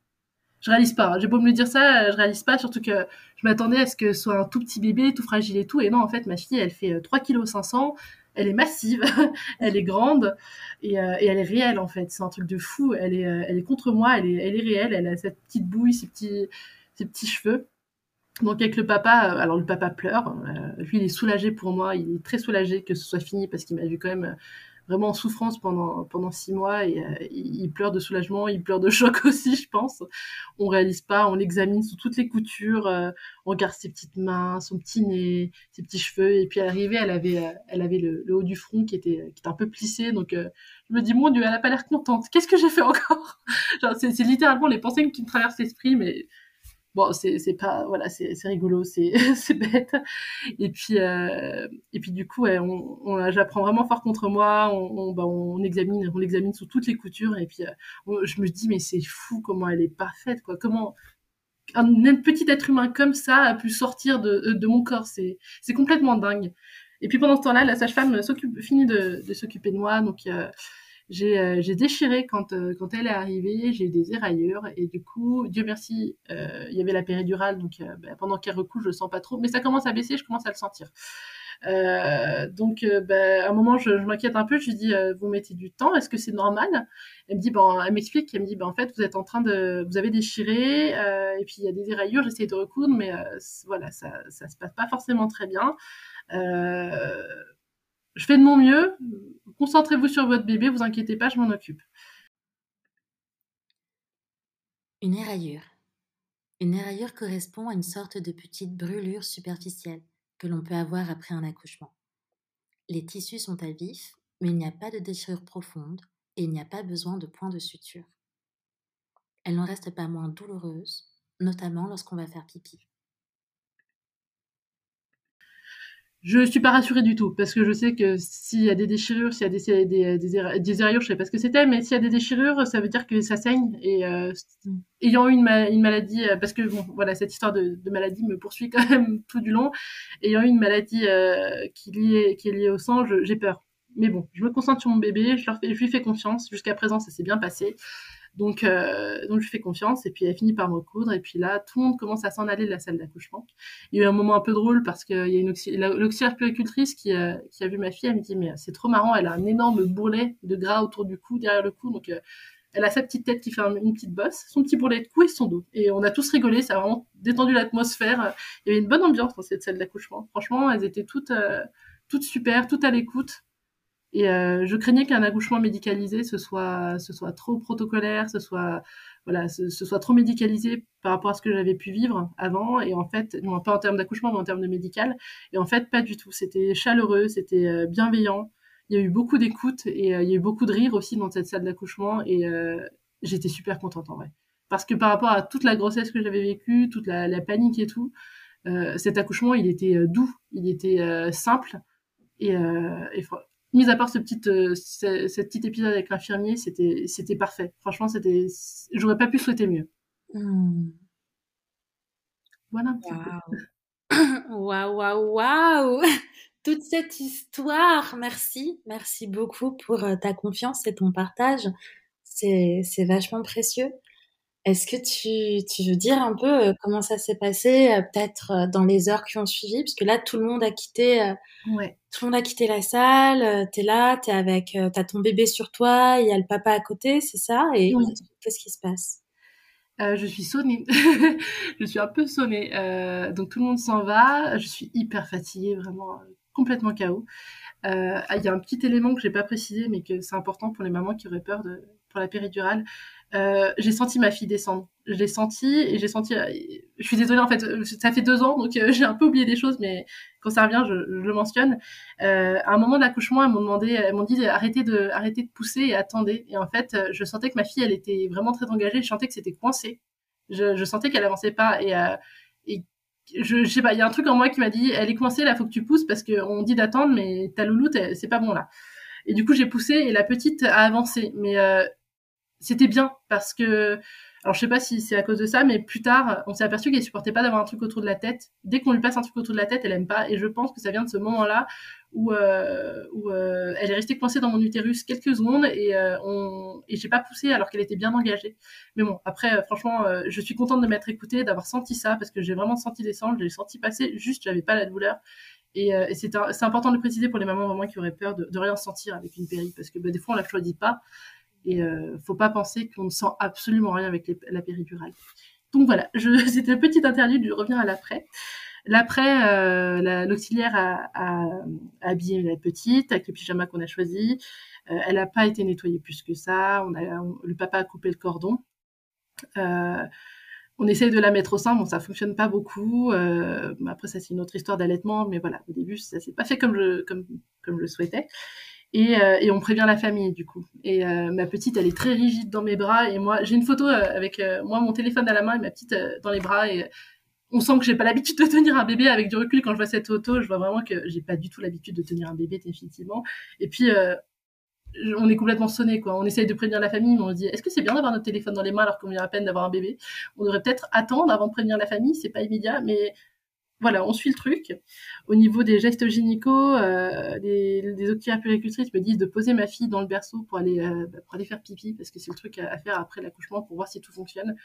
Je réalise pas. Hein. J'ai beau me le dire ça, je réalise pas. Surtout que je m'attendais à ce que ce soit un tout petit bébé, tout fragile et tout. Et non, en fait, ma fille, elle fait 3 kg 500 elle est massive, elle est grande et, et, elle est réelle en fait. C'est un truc de fou. Elle est, est contre moi, elle est, elle est réelle. Elle a cette petite bouille, petits, ses petits cheveux. Donc avec le papa, alors le papa pleure. lui, il est soulagé pour moi. Il est très soulagé que ce soit fini parce qu'il m'a vu quand même vraiment en souffrance pendant, pendant six mois et euh, il pleure de soulagement, il pleure de choc aussi, je pense. On réalise pas, on l'examine sous toutes les coutures, euh, on regarde ses petites mains, son petit nez, ses petits cheveux et puis à l'arrivée, elle avait, euh, elle avait le, haut du front qui était, qui un peu plissé, donc je me dis mon Dieu, elle a pas l'air contente. Qu'est-ce que j'ai fait encore? C'est littéralement les pensées qui me traversent l'esprit, mais bon c'est pas voilà c'est rigolo c'est bête. Et puis euh, et puis du coup on, j'apprends vraiment fort contre moi. On, bah, on examine on l'examine sous toutes les coutures. Et puis euh, je me dis mais c'est fou comment elle est parfaite quoi. Comment un, petit être humain comme ça a pu sortir de, mon corps. C'est complètement dingue. Et puis pendant ce temps-là la sage-femme finit de, s'occuper de moi. Donc euh, euh, j'ai déchiré quand, euh, quand elle est arrivée, j'ai eu des éraillures et du coup, Dieu merci, euh, il y avait la péridurale, donc bah, pendant qu'elle recouche, je le sens pas trop, mais ça commence à baisser, je commence à le sentir. donc, bah, à un moment, je, m'inquiète un peu. Je lui dis, vous mettez du temps. Est-ce que c'est normal? Elle me dit, bon, elle m'explique. Elle me dit, ben en fait, vous êtes en train de, vous avez déchiré, et puis il y a des éraillures. J'essaie de recoudre, mais voilà, ça, ça se passe pas forcément très bien. Je fais de mon mieux Concentrez-vous sur votre bébé, vous inquiétez pas, je m'en occupe. Une éraillure. Une éraillure correspond à une sorte de petite brûlure superficielle que l'on peut avoir après un accouchement. Les tissus sont à vif, mais il n'y a pas de déchirure profonde et il n'y a pas besoin de points de suture. Elle n'en reste pas moins douloureuse, notamment lorsqu'on va faire pipi. Je suis pas rassurée du tout parce que je sais que s'il y a des déchirures, s'il y a des des, des, des je sais pas ce que c'était, mais s'il y a des déchirures, ça veut dire que ça saigne. Et euh, ayant eu une, une maladie, euh, parce que bon, voilà, cette histoire de, maladie me poursuit quand même tout du long. Ayant eu une maladie euh, qui, liée, qui est liée au sang, j'ai peur. Mais bon, je me concentre sur mon bébé, je lui fais confiance. Jusqu'à présent, ça s'est bien passé. Donc, euh, donc je fais confiance et puis elle finit par me recoudre et puis là tout le monde commence à s'en aller de la salle d'accouchement. Il y a eu un moment un peu drôle parce qu'il y a une l'auxiliaire puéricultrice qui, euh, qui, a vu ma fille, elle me dit mais c'est trop marrant, elle a un énorme bourrelet de gras autour du cou, derrière le cou, donc euh, elle a sa petite tête qui fait une petite bosse, son petit bourrelet de cou et son dos. Et on a tous rigolé, ça a vraiment détendu l'atmosphère. Il y avait une bonne ambiance dans cette salle d'accouchement. Franchement, elles étaient toutes, toutes super, toutes à l'écoute. Et euh, je craignais qu'un accouchement médicalisé ce soit, ce soit trop protocolaire, ce soit, voilà, ce, soit trop médicalisé par rapport à ce que j'avais pu vivre avant. Et en fait, non pas en termes d'accouchement, mais en termes de médical. Et en fait, pas du tout. C'était chaleureux, c'était euh, bienveillant. Il y a eu beaucoup d'écoute et euh, il y a eu beaucoup de rire aussi dans cette salle d'accouchement. Et j'étais super contente en vrai. Parce que par rapport à toute la grossesse que j'avais vécue, toute la, panique et tout, cet accouchement, il était doux, il était simple. Et, et mis à part ce petit, euh, ce, petit épisode avec l'infirmier, c'était, c'était parfait. Franchement, c'était, j'aurais pas pu souhaiter mieux. Hmm. Voilà. Waouh, waouh, waouh Toute cette histoire, merci, merci beaucoup pour euh, ta confiance et ton partage. C'est, c'est vachement précieux. Est-ce que tu, tu veux dire un peu euh, comment ça s'est passé, euh, peut-être euh, dans les heures qui ont suivi, parce que là tout le monde a quitté, ouais. tout le monde a quitté la salle. T'es là, t'es avec, t'as ton bébé sur toi, il y a le papa à côté, c'est ça? Et qu'est-ce qui se passe? Je suis sonnée. je suis un peu sonnée. donc tout le monde s'en va. Je suis hyper fatiguée, vraiment complètement chaos. Il y a un petit élément que j'ai pas précisé, mais que c'est important pour les mamans qui auraient peur de, pour la péridurale. Euh, j'ai senti ma fille descendre. Je l'ai senti et j'ai senti. Euh, je suis désolée en fait, euh, ça fait deux ans donc j'ai un peu oublié des choses, mais quand ça revient, je, le mentionne. à un moment de l'accouchement, elles m'ont demandé, elles m'ont dit arrêtez de arrêtez de pousser et attendez. Et en fait, je sentais que ma fille, elle était vraiment très engagée. Je sentais que c'était coincé. Je, je sentais qu'elle avançait pas et, et je, je sais pas. Il y a un truc en moi qui m'a dit elle est coincée là, faut que tu pousses parce qu'on dit d'attendre, mais ta louloute, c'est pas bon là. Et du coup, j'ai poussé et la petite a avancé. Mais c'était bien parce que alors je sais pas si c'est à cause de ça, mais plus tard, on s'est aperçu qu'elle supportait pas d'avoir un truc autour de la tête. Dès qu'on lui passe un truc autour de la tête, elle aime pas. Et je pense que ça vient de ce moment-là où, euh, où euh, elle est restée coincée dans mon utérus quelques secondes et euh, on et j'ai pas poussé alors qu'elle était bien engagée. Mais bon, après, franchement, je suis contente de m'être écoutée, d'avoir senti ça parce que j'ai vraiment senti descendre, j'ai senti passer. Juste, j'avais pas la douleur. Et, c'est important de le préciser pour les mamans vraiment qui auraient peur de, de rien sentir avec une péri, parce que bah, des fois on la choisit pas. Et euh, faut pas penser qu'on ne sent absolument rien avec la péridurale. Donc voilà, c'était une petite interlude, je reviens à l'après. L'après, euh, l'auxiliaire a, habillé la petite avec le pyjama qu'on a choisi. Euh, elle n'a pas été nettoyée plus que ça. On a, le papa a coupé le cordon. Euh, on essaye de la mettre au sein, bon, ça fonctionne pas beaucoup. Après, ça c'est une autre histoire d'allaitement, mais voilà, au début, ça s'est pas fait comme je comme je le souhaitais. Et, euh, et, on prévient la famille du coup. Et euh, ma petite, elle est très rigide dans mes bras et moi, j'ai une photo euh, avec moi mon téléphone à la main et ma petite dans les bras et on sent que j'ai pas l'habitude de tenir un bébé avec du recul quand je vois cette photo, je vois vraiment que j'ai pas du tout l'habitude de tenir un bébé définitivement. Et puis on est complètement sonné quoi. On essaye de prévenir la famille, mais on dit est-ce que c'est bien d'avoir notre téléphone dans les mains alors qu'on vient à peine d'avoir un bébé? On devrait peut-être attendre avant de prévenir la famille, c'est pas immédiat, mais voilà, on suit le truc. Au niveau des gestes gynécaux, euh, les, les me disent de poser ma fille dans le berceau pour aller, euh, bah, pour aller faire pipi, parce que c'est le truc à, faire après l'accouchement pour voir si tout fonctionne.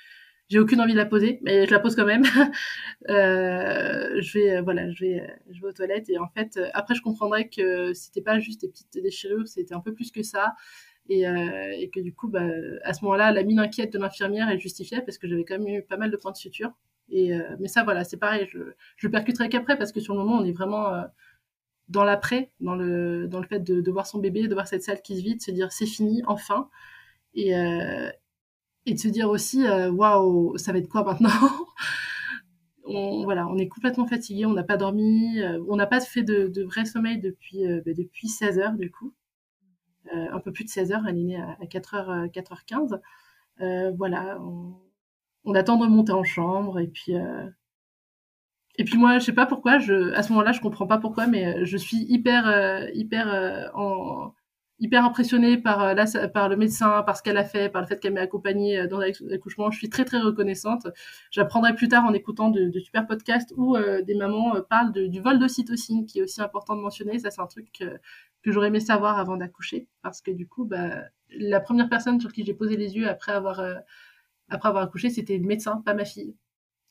J'ai aucune envie de la poser, mais je la pose quand même. euh, je vais, euh, voilà, je vais, je vais aux toilettes et en fait, après, je comprendrais que c'était pas juste des petites déchirures, c'était un peu plus que ça. Et, et, que du coup, bah, à ce moment-là, la mine inquiète de l'infirmière est justifiée parce que j'avais quand même eu pas mal de points de suture. Euh, mais ça, voilà, c'est pareil. Je, je percuterai qu'après parce que sur le moment, on est vraiment euh, dans l'après, dans le, dans le fait de, de, voir son bébé, de voir cette salle qui se vide, se dire c'est fini, enfin. Et, euh, de se dire aussi, waouh, ça va être quoi maintenant on, Voilà, on est complètement fatigué, on n'a pas dormi, on n'a pas fait de, de, vrai sommeil depuis, bah, depuis 16 heures du coup. un peu plus de 16 heures, née à, à 4h, 4h15. voilà, on, on attend de remonter en chambre et puis euh... et puis moi je sais pas pourquoi je à ce moment-là je comprends pas pourquoi mais je suis hyper euh, hyper euh, en hyper impressionnée par là par le médecin par ce qu'elle a fait par le fait qu'elle m'ait accompagnée euh, dans l'accouchement. Je suis très très reconnaissante. J'apprendrai plus tard en écoutant de, de super podcasts où euh, des mamans parlent de, du vol d'ocytocine qui est aussi important de mentionner. Ça c'est un truc que, que j'aurais aimé savoir avant d'accoucher parce que du coup bah la première personne sur qui j'ai posé les yeux après avoir après avoir accouché, c'était le médecin, pas ma fille.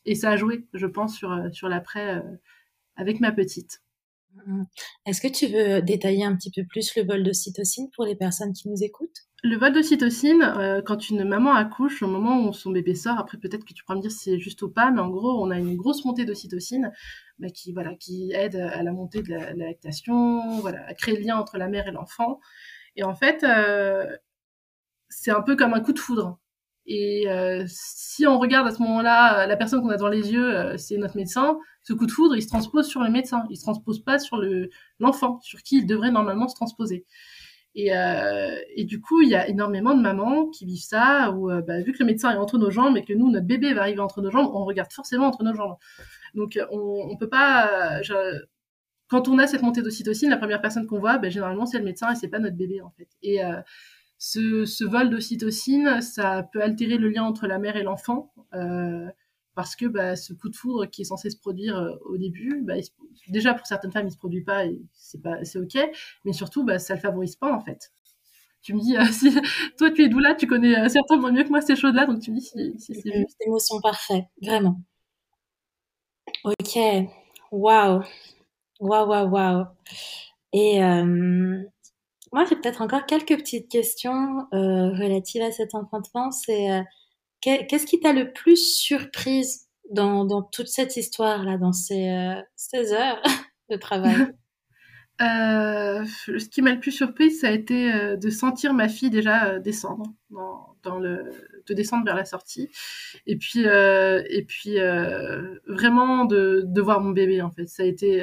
Et ça a joué, je pense, sur, euh, sur l'après euh, avec ma petite. Mmh. Est-ce que tu veux détailler un petit peu plus le vol d'ocytocine pour les personnes qui nous écoutent? Le vol d'ocytocine, euh, quand une maman accouche, au moment où son bébé sort, après peut-être que tu pourras me dire si c'est juste ou pas, mais en gros, on a une grosse montée d'ocytocine bah, qui, voilà, qui aide à la montée de la, de la, lactation, voilà, à créer le lien entre la mère et l'enfant. Et en fait, euh, c'est un peu comme un coup de foudre. Et euh, si on regarde à ce moment-là, euh, la personne qu'on a dans les yeux, euh, c'est notre médecin, ce coup de foudre, il se transpose sur le médecin, il se transpose pas sur le l'enfant, sur qui il devrait normalement se transposer. Et, euh, et du coup, il y a énormément de mamans qui vivent ça, où euh, bah, vu que le médecin est entre nos jambes et que nous, notre bébé va arriver entre nos jambes, on regarde forcément entre nos jambes. Donc, on, on peut pas. Je, quand on a cette montée d'ocytocine, la première personne qu'on voit, bah, généralement, c'est le médecin et c'est pas notre bébé en fait. Et euh, ce, ce vol d'ocytocine, ça peut altérer le lien entre la mère et l'enfant. Euh, parce que bah, ce coup de foudre qui est censé se produire euh, au début, bah, déjà pour certaines femmes il se produit pas et c'est pas c'est ok, mais surtout bah, ça le favorise pas en fait. Tu me dis euh, si toi tu es doula, tu connais euh, certainement mieux que moi ces choses-là, donc tu me dis si, si c'est juste. Émotion parfaite, vraiment. Ok, waouh, waouh, waouh, waouh. Et moi, j'ai peut-être encore quelques petites questions euh, relatives à cet enfantement. C'est euh, qu'est-ce qui t'a le plus surprise dans, toute cette histoire-là, dans ces, euh, ces heures de travail? Euh, Ce qui m'a le plus surprise, ça a été de sentir ma fille déjà descendre de descendre vers la sortie, et puis et puis vraiment de, de voir mon bébé en fait. Ça a été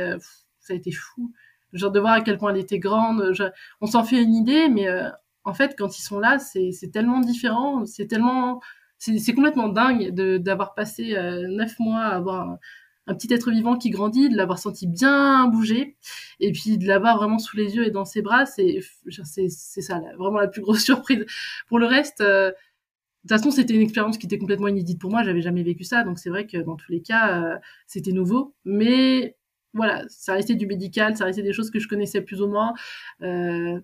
ça a été fou genre de voir à quel point elle était grande. On s'en fait une idée, mais euh, en fait, quand ils sont là, c'est tellement différent, c'est tellement, c'est complètement dingue d'avoir passé euh, neuf mois à avoir un, un, petit être vivant qui grandit, de l'avoir senti bien bouger, et puis de l'avoir vraiment sous les yeux et dans ses bras, c'est c'est ça, là, vraiment la plus grosse surprise. Pour le reste. Euh, de toute façon, c'était une expérience qui était complètement inédite pour moi. J'avais jamais vécu ça, donc c'est vrai que dans tous les cas, euh, c'était nouveau. Mais voilà, ça restait du médical, ça restait des choses que je connaissais plus ou moins. Euh,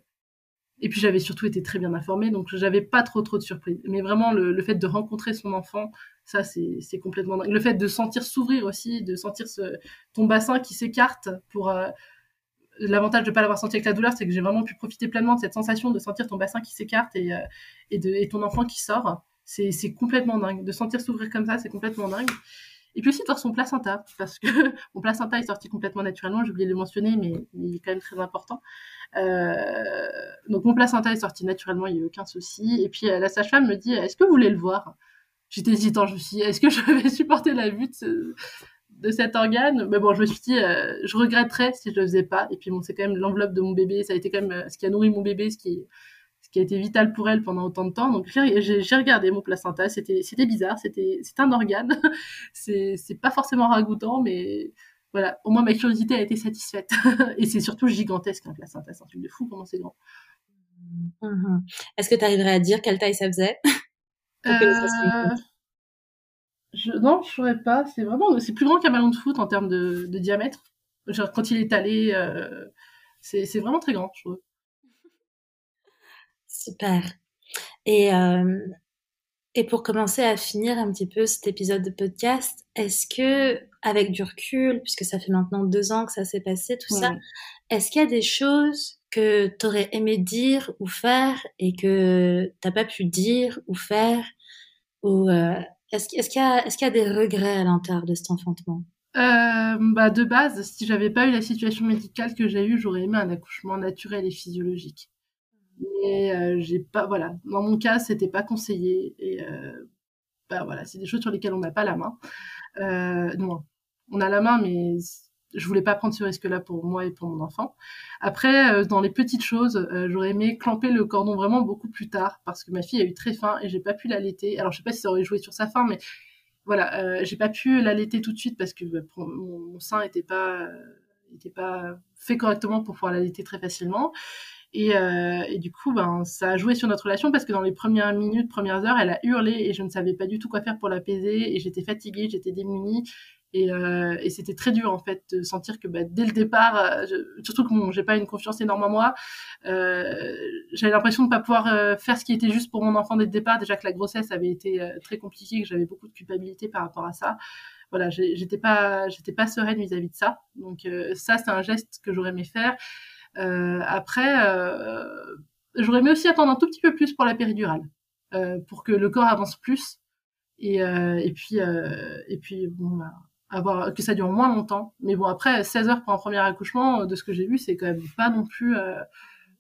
Et puis j'avais surtout été très bien informée, donc j'avais pas trop trop de surprises. Mais vraiment le, fait de rencontrer son enfant, ça c'est complètement dingue. Le fait de sentir s'ouvrir aussi, de sentir ce, ton bassin qui s'écarte pour euh, l'avantage de pas l'avoir senti avec la douleur, c'est que j'ai vraiment pu profiter pleinement de cette sensation de sentir ton bassin qui s'écarte et, euh, et, et ton enfant qui sort. C'est complètement dingue. De sentir s'ouvrir comme ça, c'est complètement dingue. Et puis aussi de voir son placenta, parce que mon placenta est sorti complètement naturellement, j'ai oublié de le mentionner, mais, il est quand même très important. Euh, donc mon placenta est sorti naturellement, il n'y a eu aucun souci. Et puis euh, la sage-femme me dit, est-ce que vous voulez le voir? J'étais hésitant, je me suis dit, est-ce que je vais supporter la vue de, cet organe? Mais bon, je me suis dit, euh, je regretterais si je le faisais pas. Et puis bon, c'est quand même l'enveloppe de mon bébé, ça a été quand même ce qui a nourri mon bébé, ce qui qui a été vital pour elle pendant autant de temps. Donc j'ai regardé mon placenta, c'était bizarre, c'était un organe. c'est pas forcément ragoûtant, mais voilà, au moins ma curiosité a été satisfaite. Et c'est surtout gigantesque un placenta, c'est un truc de fou comment c'est grand. Mmh Est-ce que tu arriverais à dire quelle taille ça faisait euh... je, Non, je saurais pas. C'est vraiment, c'est plus grand qu'un ballon de foot en termes de, diamètre. Genre, quand il est allé, euh, c'est vraiment très grand, je trouve. Super. Et, euh, et pour commencer à finir un petit peu cet épisode de podcast, est-ce que, avec du recul, puisque ça fait maintenant deux ans que ça s'est passé, tout ça, est-ce qu'il y a des choses que tu aurais aimé dire ou faire et que t'as pas pu dire ou faire ou euh, est-ce qu'il y, a, est qu'il y a des regrets à l'intérieur de cet enfantement? Euh, bah de base, si j'avais pas eu la situation médicale que j'ai eue, j'aurais aimé un accouchement naturel et physiologique mais euh, j'ai pas voilà. Dans mon cas c'était pas conseillé et euh, bah voilà c'est des choses sur lesquelles on n'a pas la main. Euh, non on a la main mais je voulais pas prendre ce risque là pour moi et pour mon enfant. Après euh, dans les petites choses euh, j'aurais aimé clamper le cordon vraiment beaucoup plus tard parce que ma fille a eu très faim et j'ai pas pu l'allaiter. Alors je sais pas si ça aurait joué sur sa faim mais voilà j'ai pas pu l'allaiter tout de suite parce que bah, mon, mon, sein était pas était pas fait correctement pour pouvoir l'allaiter très facilement euh, et, du coup, ben, ça a joué sur notre relation parce que dans les premières minutes, premières heures, elle a hurlé et je ne savais pas du tout quoi faire pour l'apaiser et j'étais fatiguée, j'étais démunie. Et, euh, c'était très dur en fait de sentir que bah, dès le départ, euh, surtout que bon, j'ai pas une confiance énorme en moi, j'avais l'impression de pas pouvoir faire ce qui était juste pour mon enfant dès le départ. Déjà que la grossesse avait été très compliquée, que j'avais beaucoup de culpabilité par rapport à ça. Voilà, j'étais pas, j'étais pas sereine vis-à-vis -vis de ça. Donc ça, c'est un geste que j'aurais aimé faire. Euh, après, euh, j'aurais aimé aussi attendre un tout petit peu plus pour la péridurale, euh, pour que le corps avance plus. Et, et puis, et puis bon, bah, avoir que ça dure moins longtemps. Mais bon, après, 16 heures pour un premier accouchement, de ce que j'ai vu, c'est quand même pas non plus.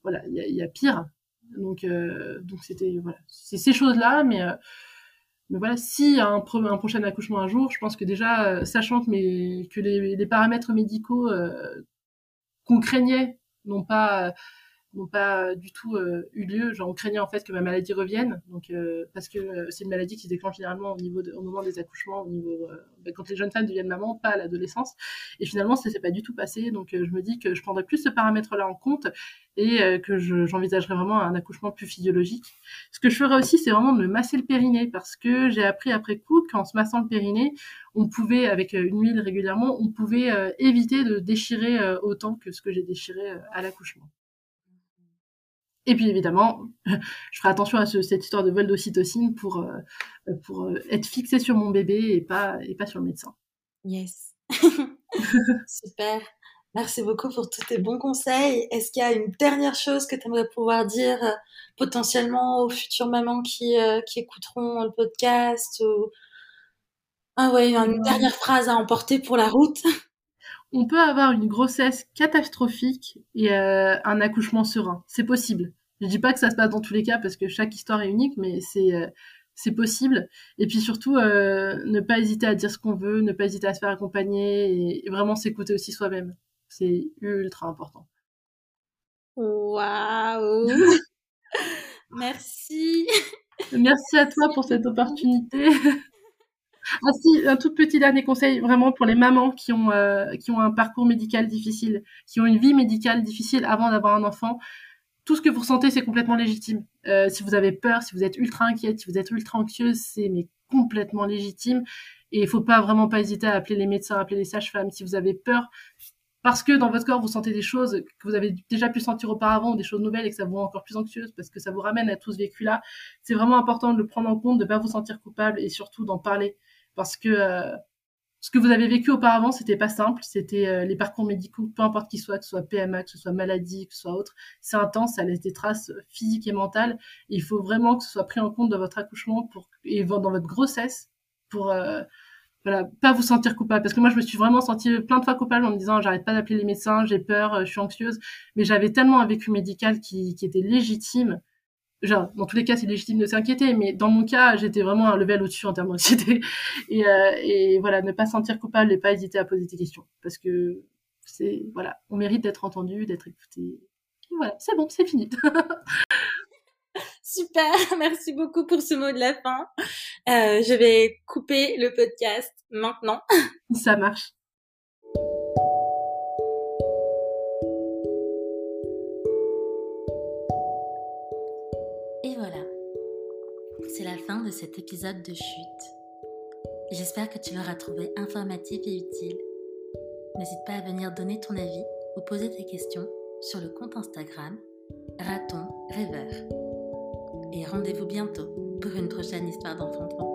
voilà, il y, y, a pire. Donc, donc c'était voilà, c'est ces choses-là, mais mais voilà, s'il y a un, un, prochain accouchement un jour, je pense que déjà, sachant que, mes, que les, les paramètres médicaux qu'on craignait n'ont pas n'ont pas du tout euh, eu lieu. Genre, on craignait en fait que ma maladie revienne, donc euh, parce que euh, c'est une maladie qui se déclenche généralement au niveau au moment des accouchements, au niveau bah, quand les jeunes femmes deviennent maman, pas à l'adolescence. Et finalement, ça s'est pas du tout passé. Donc, je me dis que je prendrais plus ce paramètre-là en compte et que j'envisagerais vraiment un accouchement plus physiologique. Ce que je ferais aussi, c'est vraiment de me masser le périnée parce que j'ai appris après coup qu'en se massant le périnée, on pouvait, avec une huile régulièrement, on pouvait éviter de déchirer autant que ce que j'ai déchiré à l'accouchement. Et puis évidemment, je ferai attention à cette histoire de vol d'ocytocine pour, euh, pour euh, être fixée sur mon bébé et pas, et pas sur le médecin. Yes. Super. Merci beaucoup pour tous tes bons conseils. Est-ce qu'il y a une dernière chose que tu aimerais pouvoir dire euh, potentiellement aux futures mamans qui, qui écouteront le podcast ou... Ah ouais, une dernière phrase à emporter pour la route? on peut avoir une grossesse catastrophique et euh, un accouchement serein. C'est possible. Je dis pas que ça se passe dans tous les cas parce que chaque histoire est unique, mais c'est euh, c'est possible. Et puis surtout, euh, ne pas hésiter à dire ce qu'on veut, ne pas hésiter à se faire accompagner et, vraiment s'écouter aussi soi-même. C'est ultra important. Waouh Merci. Merci à toi pour cette opportunité. Ah un tout petit dernier conseil vraiment pour les mamans qui ont euh, qui ont un parcours médical difficile, qui ont une vie médicale difficile avant d'avoir un enfant. Tout ce que vous ressentez, c'est complètement légitime. Euh, si vous avez peur, si vous êtes ultra inquiète, si vous êtes ultra anxieuse, c'est mais complètement légitime. Et il faut pas vraiment pas hésiter à appeler les médecins, à appeler les sages-femmes. Si vous avez peur, parce que dans votre corps vous sentez des choses que vous avez déjà pu sentir auparavant des choses nouvelles et que ça vous rend encore plus anxieuse parce que ça vous ramène à tout ce vécu-là, c'est vraiment important de le prendre en compte, de pas vous sentir coupable et surtout d'en parler parce que euh, ce que vous avez vécu auparavant, c'était pas simple, c'était euh, les parcours médicaux, peu importe qui soit, que ce soit PMA, que ce soit maladie, que ce soit autre, c'est intense, ça laisse des traces physiques et mentales. il faut vraiment que ce soit pris en compte dans votre accouchement et dans votre grossesse pour euh, voilà, pas vous sentir coupable. Parce que moi, je me suis vraiment sentie plein de fois coupable en me disant, j'arrête pas d'appeler les médecins, j'ai peur, euh, je suis anxieuse. Mais j'avais tellement un vécu médical qui était légitime. Genre, dans tous les cas, c'est légitime de s'inquiéter, mais dans mon cas, j'étais vraiment un level au-dessus en termes d'anxiété. Et, euh, et voilà, ne pas sentir coupable et pas hésiter à poser des questions. Parce que c'est, voilà, on mérite d'être entendu, d'être écouté. Et voilà, c'est bon, c'est fini. Super, merci beaucoup pour ce mot de la fin. Euh, je vais couper le podcast maintenant. Ça marche. Fin de cet épisode de chute. J'espère que tu l'auras trouvé informatif et utile. N'hésite pas à venir donner ton avis ou poser tes questions sur le compte Instagram Raton Rêveur et rendez-vous bientôt pour une prochaine histoire d'enfantement.